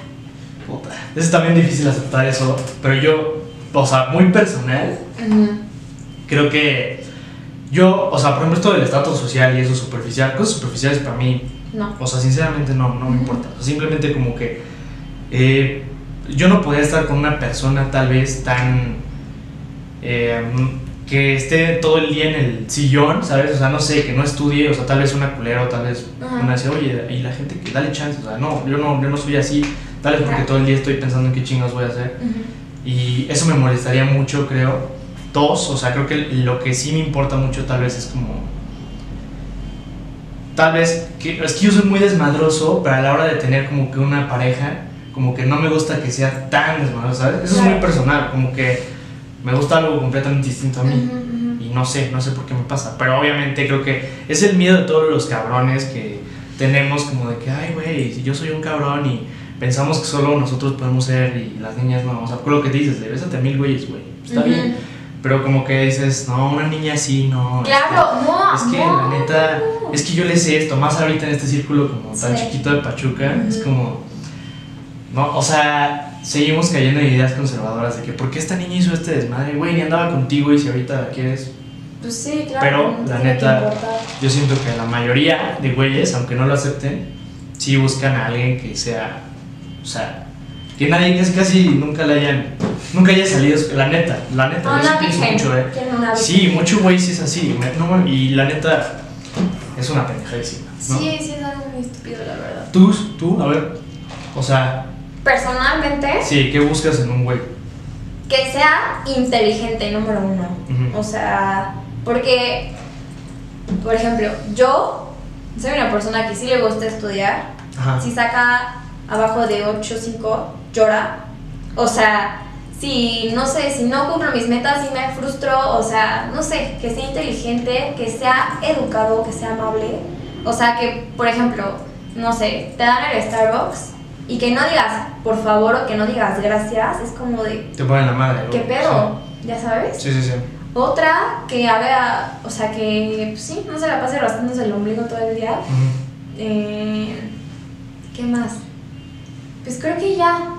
Puta. Es también difícil aceptar eso, pero yo, o sea, muy personal, creo que yo, o sea, por ejemplo, esto del estatus social y eso superficial, cosas superficiales para mí, No. o sea, sinceramente no, no me importa. O sea, simplemente como que eh, yo no podía estar con una persona tal vez tan... eh, que esté todo el día en el sillón, ¿sabes? O sea, no sé, que no estudie, o sea, tal vez una culera o tal vez Ajá. una dice, oye, y la gente que dale chance, o sea, no, yo no, yo no soy así, tal vez porque todo el día estoy pensando en qué chingados voy a hacer. Y eso me molestaría mucho, creo. Dos, o sea, creo que lo que sí me importa mucho tal vez es como... Tal vez, que, es que yo soy muy desmadroso, pero a la hora de tener como que una pareja, como que no me gusta que sea tan desmadroso, ¿sabes? Eso es muy personal, como que me gusta algo completamente distinto a mí. Ujú, ujú. Y no sé, no sé por qué me pasa. Pero obviamente creo que es el miedo de todos los cabrones que tenemos como de que, ay, güey, si yo soy un cabrón y pensamos que solo nosotros podemos ser y las niñas no. O sea, por lo que dices, de bésate a mil güeyes, güey. Está Ujú. bien. Pero como que dices, no, una niña así, no. Claro, no, Es que, no, la neta, no. es que yo le sé esto, más ahorita en este círculo como tan Sí. chiquito de Pachuca, es como, no, o sea, seguimos cayendo en ideas conservadoras de que, ¿por qué esta niña hizo este desmadre? Güey, ni andaba contigo y si ahorita la quieres, Pues sí, claro. Pero, la neta, yo siento que la mayoría de güeyes, aunque no lo acepten, sí buscan a alguien que sea, o sea, que nadie casi, casi nunca le hayan, nunca haya salido, la neta, la neta, No, yo sí pienso mucho, eh. Sí, mucho güey sí es así, no, y la neta es una pendejadísima, ¿no? Sí, sí, es algo muy estúpido, la verdad. Tú, tú, a ver, o sea, Personalmente, sí, ¿qué buscas en un güey? que sea inteligente, número uno. Ujú. O sea, porque, por ejemplo, yo soy una persona que sí le gusta estudiar. Ajá. Si saca abajo de 8 5, llora. O sea, si no sé, si no cumplo mis metas, si me frustro, o sea, no sé, que sea inteligente, que sea educado, que sea amable. O sea, que, por ejemplo, no sé, te dan el Starbucks y que no digas por favor o que no digas gracias, es como de, Te ponen la madre, ¿no? ¿qué pedo? ¿Ya sabes? Sí, sí, sí. Otra que haga, o sea, que pues, sí, no se la pase rascándose el ombligo todo el día. Eh, ¿Qué más? Pues creo que ya.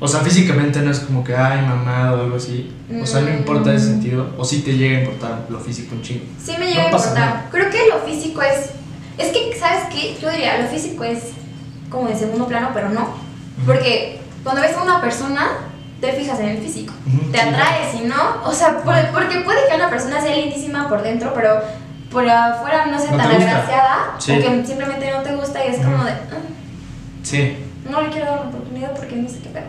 O sea, físicamente no es como que, ay, mamá o algo así. O sea, no Mm. importa ese sentido. O sí te llega a importar lo físico un chingo. Sí me No llega a pasa importar. nada. Creo que lo físico es. Es que, ¿sabes qué? Yo diría, lo físico es como de segundo plano, pero no. Porque cuando ves a una persona, te fijas en el físico. Te atraes y no. O sea, por- porque puede que una persona sea lindísima por dentro, pero por afuera no sea No tan agraciada. Sí. O que simplemente no te gusta y es como de. "Ah, Sí. no le quiero dar la oportunidad porque no sé qué pedo.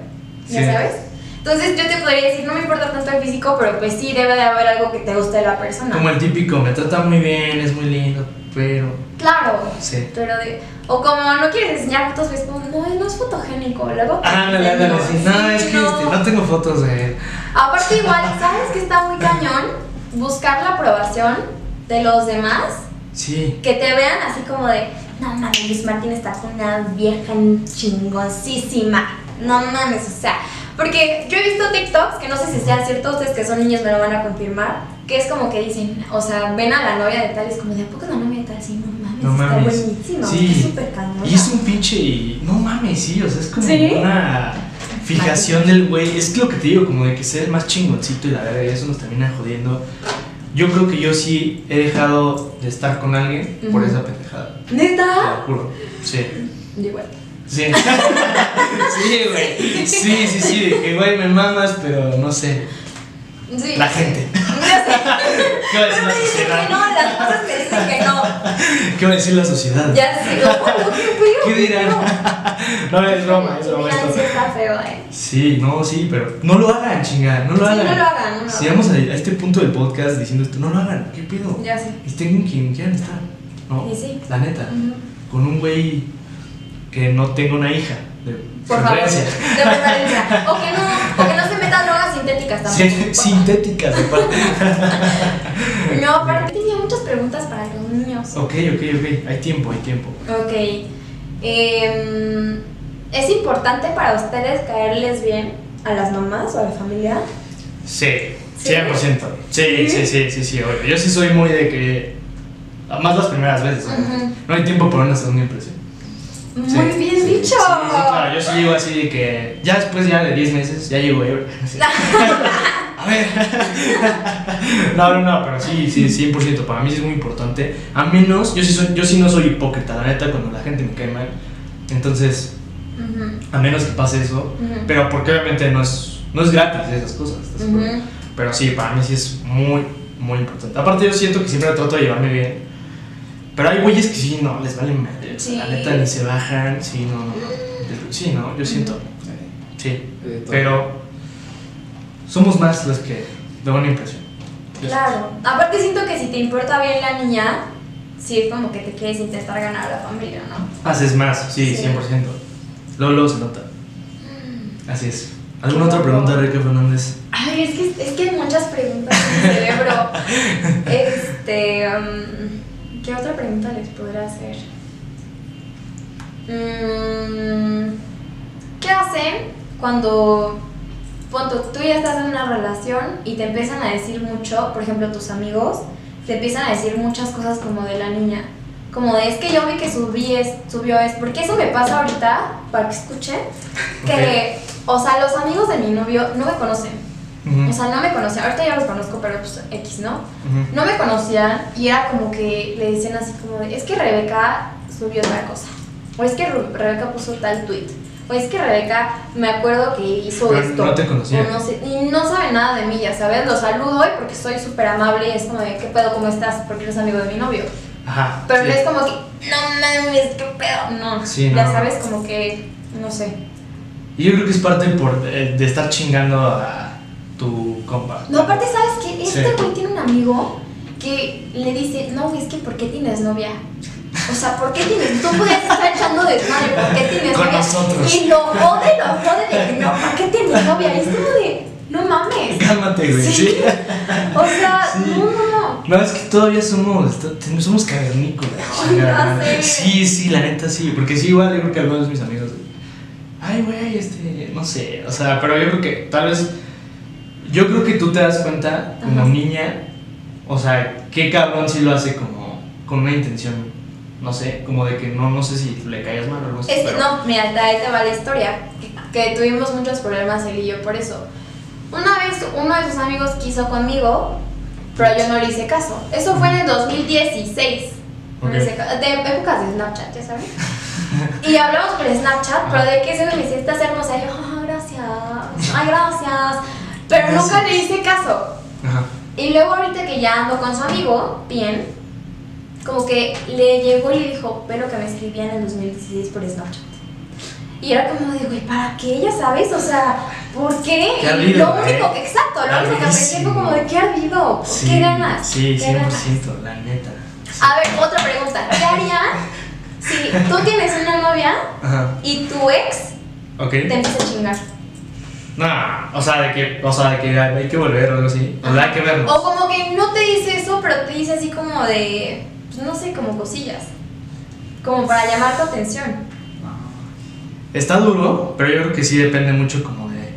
Sí. ¿Ya sabes? Entonces yo te podría decir, no me importa tanto el físico, pero pues sí debe de haber algo que te guste de la persona. Como el típico, me trata muy bien, es muy lindo, pero. Claro. Sí. Pero de, o como no quieres enseñar fotos, ves como, no, no es fotogénico. Luego. Ah, ándale, ándale, sí. No, es que no. este, no tengo fotos de él. Aparte, igual, ¿sabes que está muy cañón? Buscar la aprobación de los demás, Sí. que te vean así como de, no mames, Luis Martín está con una vieja chingoncísima. No mames, o sea. Porque yo he visto TikToks, que no sé si sean ciertos, ustedes que son niños me lo van a confirmar, que es como que dicen, o sea, ven a la novia de tal y es como, ¿de a poco la novia de tal? Sí, no mames, No está mames. buenísima, Sí. está súper cañona. Y es un pinche. y- No mames, sí, o sea, es como ¿Sí? una fijación del güey. Es lo que te digo, como de que ser el más chingoncito y la verga, y eso nos termina jodiendo. Yo creo que yo sí he dejado de estar con alguien por esa pendejada. Te ¿Neta? lo juro. Sí. Igual. Sí. sí, güey. Sí, sí, sí, de que güey me mamas, pero no sé. Sí. La gente. Ya sé. ¿Qué va a decir Pero la dicen que sociedad? no, las cosas me dicen que no. ¿Qué va a decir la sociedad? Ya sé, qué. ¿Qué dirán? No, es broma, es broma Mira, sí esto. está feo, eh. Sí, no, sí, pero no lo hagan, chingada, no lo Sí, hagan. no lo hagan, no lo Si hagan. vamos a, a este punto del podcast diciendo esto, no lo hagan, ¿qué pedo? Ya sé. Estén con quien quieran estar, ¿no? Y sí. La neta, Ujú. con un güey que no tenga una hija, de Por favor, de preferencia. preferencia. O que no, o que no se metan drogas sintéticas tampoco. Sí, sintéticas, de parte. No, pero tenía muchas preguntas para los niños. Ok, ok, ok, hay tiempo, hay tiempo. Ok. Em, ¿Es importante para ustedes caerles bien a las mamás o a la familia? Sí, ¿Sí? 100%. Sí, sí, sí, sí, sí, obvio. Yo sí soy muy de que. Más las primeras veces, ¿no? No hay tiempo para una segunda impresión. Muy Sí, bien sí, dicho. Sí, claro, yo sí llego así de que. Ya después ya de 10 meses, ya llego así. A ver. No, no, no, pero sí, sí, 100%. Para mí sí es muy importante. A menos, yo sí, soy, yo sí no soy hipócrita, la neta, cuando la gente me cae mal. Entonces, Ujú, a menos que pase eso. Pero porque obviamente no es, no es gratis esas cosas. ¿estás de acuerdo? ujú. Pero sí, para mí sí es muy, muy importante. Aparte, yo siento que siempre trato de llevarme bien. Pero hay güeyes que sí, no, les vale madre. sea, La Sí. neta ni se bajan. Sí, no, no, no. Sí, no, yo siento. Sí. Pero somos más los que de buena impresión. Claro. Aparte siento que si te importa bien la niña, sí es como que te quieres intentar ganar a la familia, ¿no? Haces más, sí, Sí. 100%. Luego, luego se nota. Así es. ¿Alguna otra pregunta, Enrique Fernández? Ay, es que, es que hay muchas preguntas en mi cerebro. Este. um, ¿Qué otra pregunta les podrá hacer? Mm, ¿Qué hacen cuando. Punto, tú ya estás en una relación y te empiezan a decir mucho, por ejemplo, tus amigos, te empiezan a decir muchas cosas como de la niña. Como de, es que yo vi que subí es, subió es, porque eso me pasa ahorita, para que escuchen, que, o sea, los amigos de mi novio no me conocen. Ujú, O sea, no me conocían, ahorita ya los conozco, pero pues X, ¿no? ujú. No me conocían y era como que le decían así como de, es que Rebeca subió tal cosa, o es que Rebeca puso tal tweet, o es que Rebeca me acuerdo que hizo Pero esto. no te conocía. no sé, y no sabe nada de mí, ya sabes, lo saludo hoy porque soy súper amable y es como de, ¿qué pedo, cómo estás? Porque eres amigo de mi novio. Ajá. Pero sí. es como que, no mames, qué pedo, no. Sí, ya no. sabes, como que, no sé. Y yo creo que es parte por, de, de estar chingando a tu compa. No, aparte, ¿sabes qué? Este Sí. güey tiene un amigo que le dice, no, güey, es que ¿por qué tienes novia? O sea, ¿por qué tienes? Tú puedes estar echando de madre, ¿por qué tienes Con novia? nosotros. Y lo jode, lo jode de que no, ¿por qué tienes novia? Y es como de, no mames. Cálmate, güey. Sí. Sí. O sea, Sí. no, no, no. No, es que todavía somos, somos cavernícolas. Ay, ya sé. Sí, sí, la neta sí. Porque sí, igual yo creo que algunos de mis amigos. Ay, güey, este, no sé. O sea, pero yo creo que tal vez. Yo creo que tú te das cuenta como Ajá. niña. O sea, qué cabrón si lo hace como con una intención. No sé, como de que no, no sé si le caías mal o algo así. Es pero- no, mira, ahí te va la historia. Que, que tuvimos muchos problemas él y yo por eso. Una vez uno de sus amigos quiso conmigo, pero yo no le hice caso. Eso fue en el 2016. No le Ok. hice ca- de épocas de Snapchat, ya sabes. y hablamos por Snapchat, pero de que güey me estás hermosa. Y yo, ah, gracias. Ay, gracias. Pero nunca le hice caso. Ajá. Y luego ahorita que ya ando con su amigo, bien, como que le llegó y le dijo, ve lo que me escribía en el 2016 por Snapchat. Y era como de, güey, ¿para qué? Ya sabes, o sea, ¿por qué? Qué ardido, lo único, ¿eh? exacto, lo único que pensé fue como de, ¿qué ardido? ¿Por Sí, ¿Qué ganas? Sí, ¿Qué 100%, ganas? la neta. A ver, otra pregunta. ¿Qué harían si tú tienes una novia Ajá. y tu ex te empieza a chingar? No, o sea, de que, o sea, de que hay que volver o algo así. O sea, hay que vernos. O como que no te dice eso, pero te dice así como de, pues no sé, como cosillas. Como para llamar tu atención. Está duro, pero yo creo que sí depende mucho como de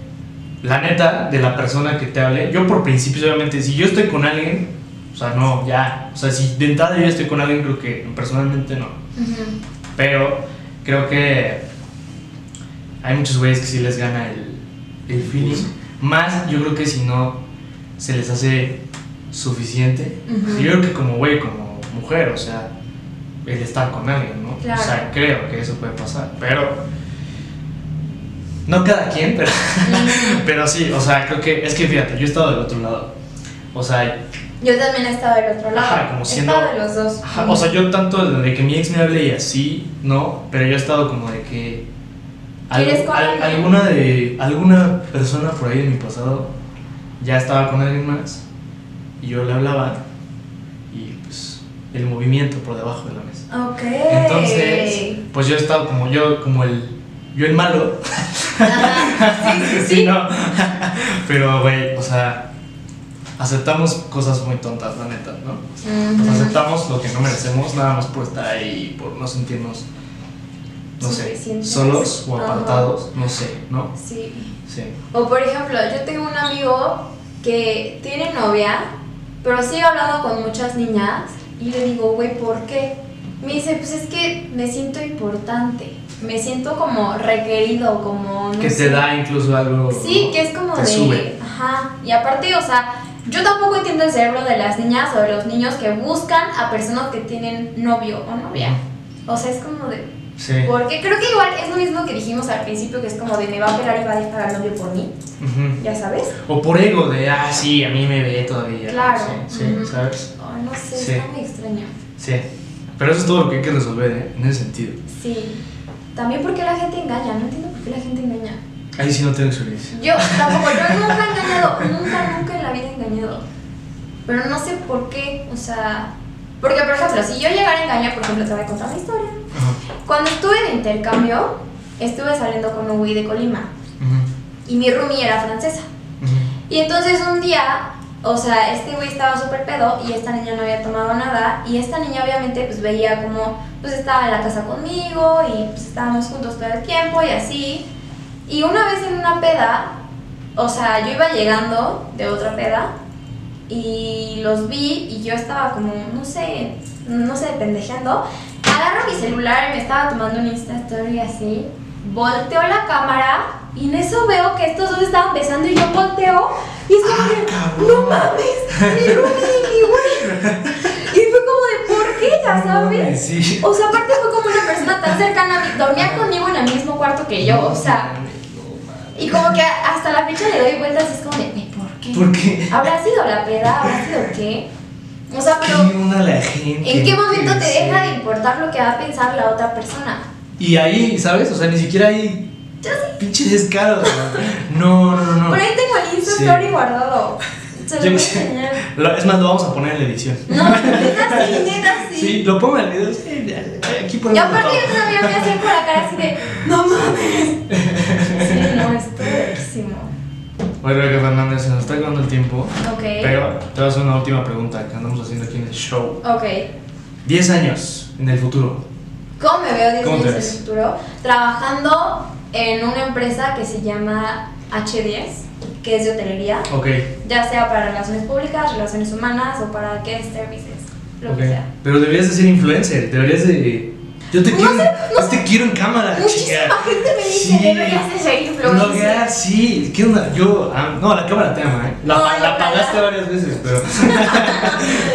la neta de la persona que te hable. Yo por principios obviamente si yo estoy con alguien, o sea, no, ya, o sea, si de entrada yo estoy con alguien creo que personalmente no. Pero creo que hay muchos güeyes que sí les gana el, el feeling. Más yo creo que si no se les hace suficiente. Ujú. Yo creo que como güey, como mujer, o sea, el estar con alguien, ¿no? Claro. O sea, creo que eso puede pasar. Pero No cada quien, pero, pero sí, o sea, creo que, es que fíjate, yo he estado del otro lado. O sea, Yo también he estado del otro lado. Ajá, como He siendo- estado de los dos. Ajá, o sea, yo tanto de que mi ex me hable y así, no, pero yo he estado como de que ¿Quieres con al- alguna de alguna persona por ahí en mi pasado ya estaba con alguien más y yo le hablaba y pues el movimiento por debajo de la mesa. Ok. Entonces, pues yo he estado como yo como el yo el malo, Ajá. Sí, sí, sí. no. pero güey, o sea, aceptamos cosas muy tontas, la neta, ¿no? Pues aceptamos lo que no merecemos nada más por estar ahí, por no sentirnos, no sé, solos o Ajá. apartados, no sé, ¿no? Sí. Sí. O por ejemplo, yo tengo un amigo que tiene novia, pero sigue hablando con muchas niñas y le digo, güey, ¿por qué? Me dice, pues es que me siento importante, me siento como requerido, como... no que sé. te da incluso algo. Sí, que es como te de... sube. Ajá. Y aparte, o sea, yo tampoco entiendo el cerebro de las niñas o de los niños que buscan a personas que tienen novio o novia. O sea, es como de... Sí. Porque creo que igual es lo mismo que dijimos al principio, que es como de me va a pelar y va a dejar al novio por mí, Ujú. ya sabes. O por ego de, ah, sí, a mí me ve todavía. Claro. Sí, sí, Ujú. ¿sabes? Ay, no sé, Sí. está muy extraño. Sí. Pero eso es todo lo que hay que resolver, ¿eh? En ese sentido. Sí. También porque la gente engaña, no entiendo por qué la gente engaña. Ahí sí no tengo experiencia. Yo tampoco, yo nunca he engañado, nunca, nunca en la vida he engañado. Pero no sé por qué, o sea... Porque, por ejemplo, si yo llegara a engañar, por ejemplo, te voy a contar una historia. Ajá. Cuando estuve de intercambio, estuve saliendo con un güey de Colima. Y mi roomie era francesa. Y entonces un día, o sea, este güey estaba súper pedo y esta niña no había tomado nada. Y esta niña obviamente pues veía como, pues estaba en la casa conmigo y pues estábamos juntos todo el tiempo y así. Y una vez en una peda, o sea, yo iba llegando de otra peda y los vi y yo estaba como, no sé, no sé, pendejeando. Mi celular y me estaba tomando un Insta Story así. Volteo la cámara y en eso veo que estos dos estaban besando y yo volteo y es como Ah, de, cabrón. no mames, mi y mi güey. Y fue como de, ¿por qué? Ya sabes. Sí. O sea, aparte fue como una persona tan cercana a mí, dormía conmigo en el mismo cuarto que yo, o sea, y como que hasta la fecha le doy vueltas y es como de, "¿Eh, ¿por qué? ¿Por qué? ¿Habrá sido la peda? ¿Habrá sido qué? O sea, ¿Qué pero onda la gente? ¿en qué momento te deja de importar lo que va a pensar la otra persona? Y ahí, ¿sabes? O sea, ni siquiera hay pinche descaro. No, no, no, no. Por ahí tengo el Insta Sí. Guardado. Se lo voy a sé. Es más, lo vamos a poner en la edición. No, neta sí, neta sí. Sí, lo pongo en el video. Sí, ya, aquí Y ponemos aparte todo. yo todavía me hacía por la cara así de, no mames. Sí, no, estoy loquísimo. Oye, Rebeca Fernández, se nos está acabando el tiempo. Ok. Pero te voy a hacer una última pregunta que andamos haciendo aquí en el show. Ok. 10 años en el futuro. ¿Cómo me veo 10 ¿Cómo te años en el futuro? Trabajando en una empresa que se llama H10, que es de hotelería, Ok. ya sea para relaciones públicas, relaciones humanas o para guest services, lo que sea. Pero deberías de ser influencer. Deberías de. Yo te No quiero. sé, no yo te quiero en cámara. Muchísima chica. gente me dice, Sí. deberías de ser influencer. Bloguear, sí. ¿Qué onda? Yo. ah, no, la cámara te ama, ¿eh? La, No, la la pagaste varias veces, pero.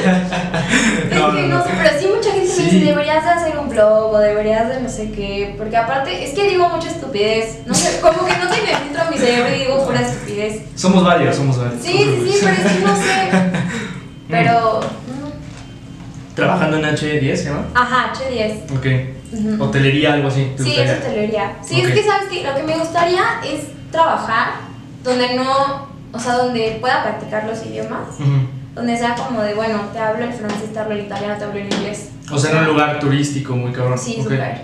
Es que no, sé, pero sí mucha gente Sí. me dice, deberías de hacer un blog o deberías de no sé qué, porque aparte, es que digo mucha estupidez, no sé, como que no tiene filtro mi cerebro y digo pura estupidez. Somos varios, somos varios. Sí, sí, sí, pero es que no sé, pero... Trabajando en H10, ¿se llama? Ajá, H10. Ok. Ujú. Hotelería, algo así. ¿te Sí, gustaría? es hotelería. Sí, Ok. es que sabes que lo que me gustaría es trabajar donde no, o sea, donde pueda practicar los idiomas, Ujú. donde sea como de, bueno, te hablo el francés, te hablo el italiano, te hablo el inglés. O sea, en un lugar turístico muy cabrón. Sí, Ok. súper.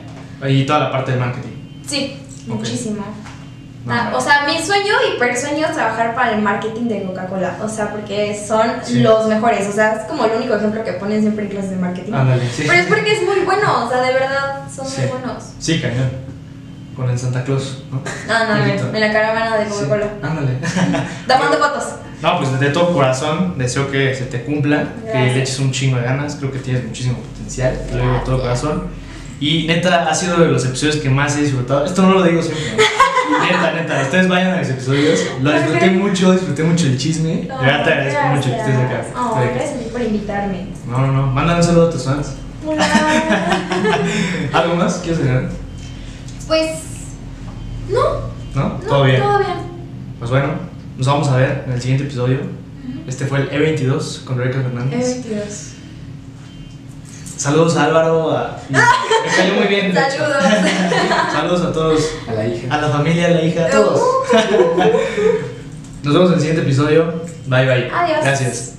Y toda la parte de marketing. Sí, Ok. muchísimo. Ah, o sea, mi sueño y persueño es trabajar para el marketing de Coca-Cola. O sea, porque son Sí. los mejores. O sea, es como el único ejemplo que ponen siempre en clases de marketing. Ándale, sí. Pero es porque es muy bueno. O sea, de verdad, son Sí. muy buenos. Sí, cañón. Con el Santa Claus, ¿no? Bonito. en, la caravana de Sí. Coca-Cola. Ándale. Tomando fotos. No, pues de todo corazón deseo que se te cumpla, que le eches un chingo de ganas, creo que tienes muchísimo potencial, te lo digo de todo corazón. Y neta, ha sido de los episodios que más he disfrutado. Esto no lo digo siempre. Neta, neta, ustedes vayan a los episodios. Lo disfruté mucho, disfruté mucho el chisme. De verdad te agradezco mucho que estés acá. Oh, gracias a ti por invitarme. No, no, no. Mándale un saludo a tus fans. Hola. ¿Algo más? ¿Quieres agregar? pues, no. ¿No? No, ¿Todo bien? Todo bien. Pues bueno, nos vamos a ver en el siguiente episodio. Este fue el E22 con Rebeca Fernández. E22. Saludos a Álvaro. a- Me cayó muy bien. Saludos. Saludos a todos. A la hija. A la familia, a la hija, a todos. Nos vemos en el siguiente episodio. Bye bye. Adiós. Gracias.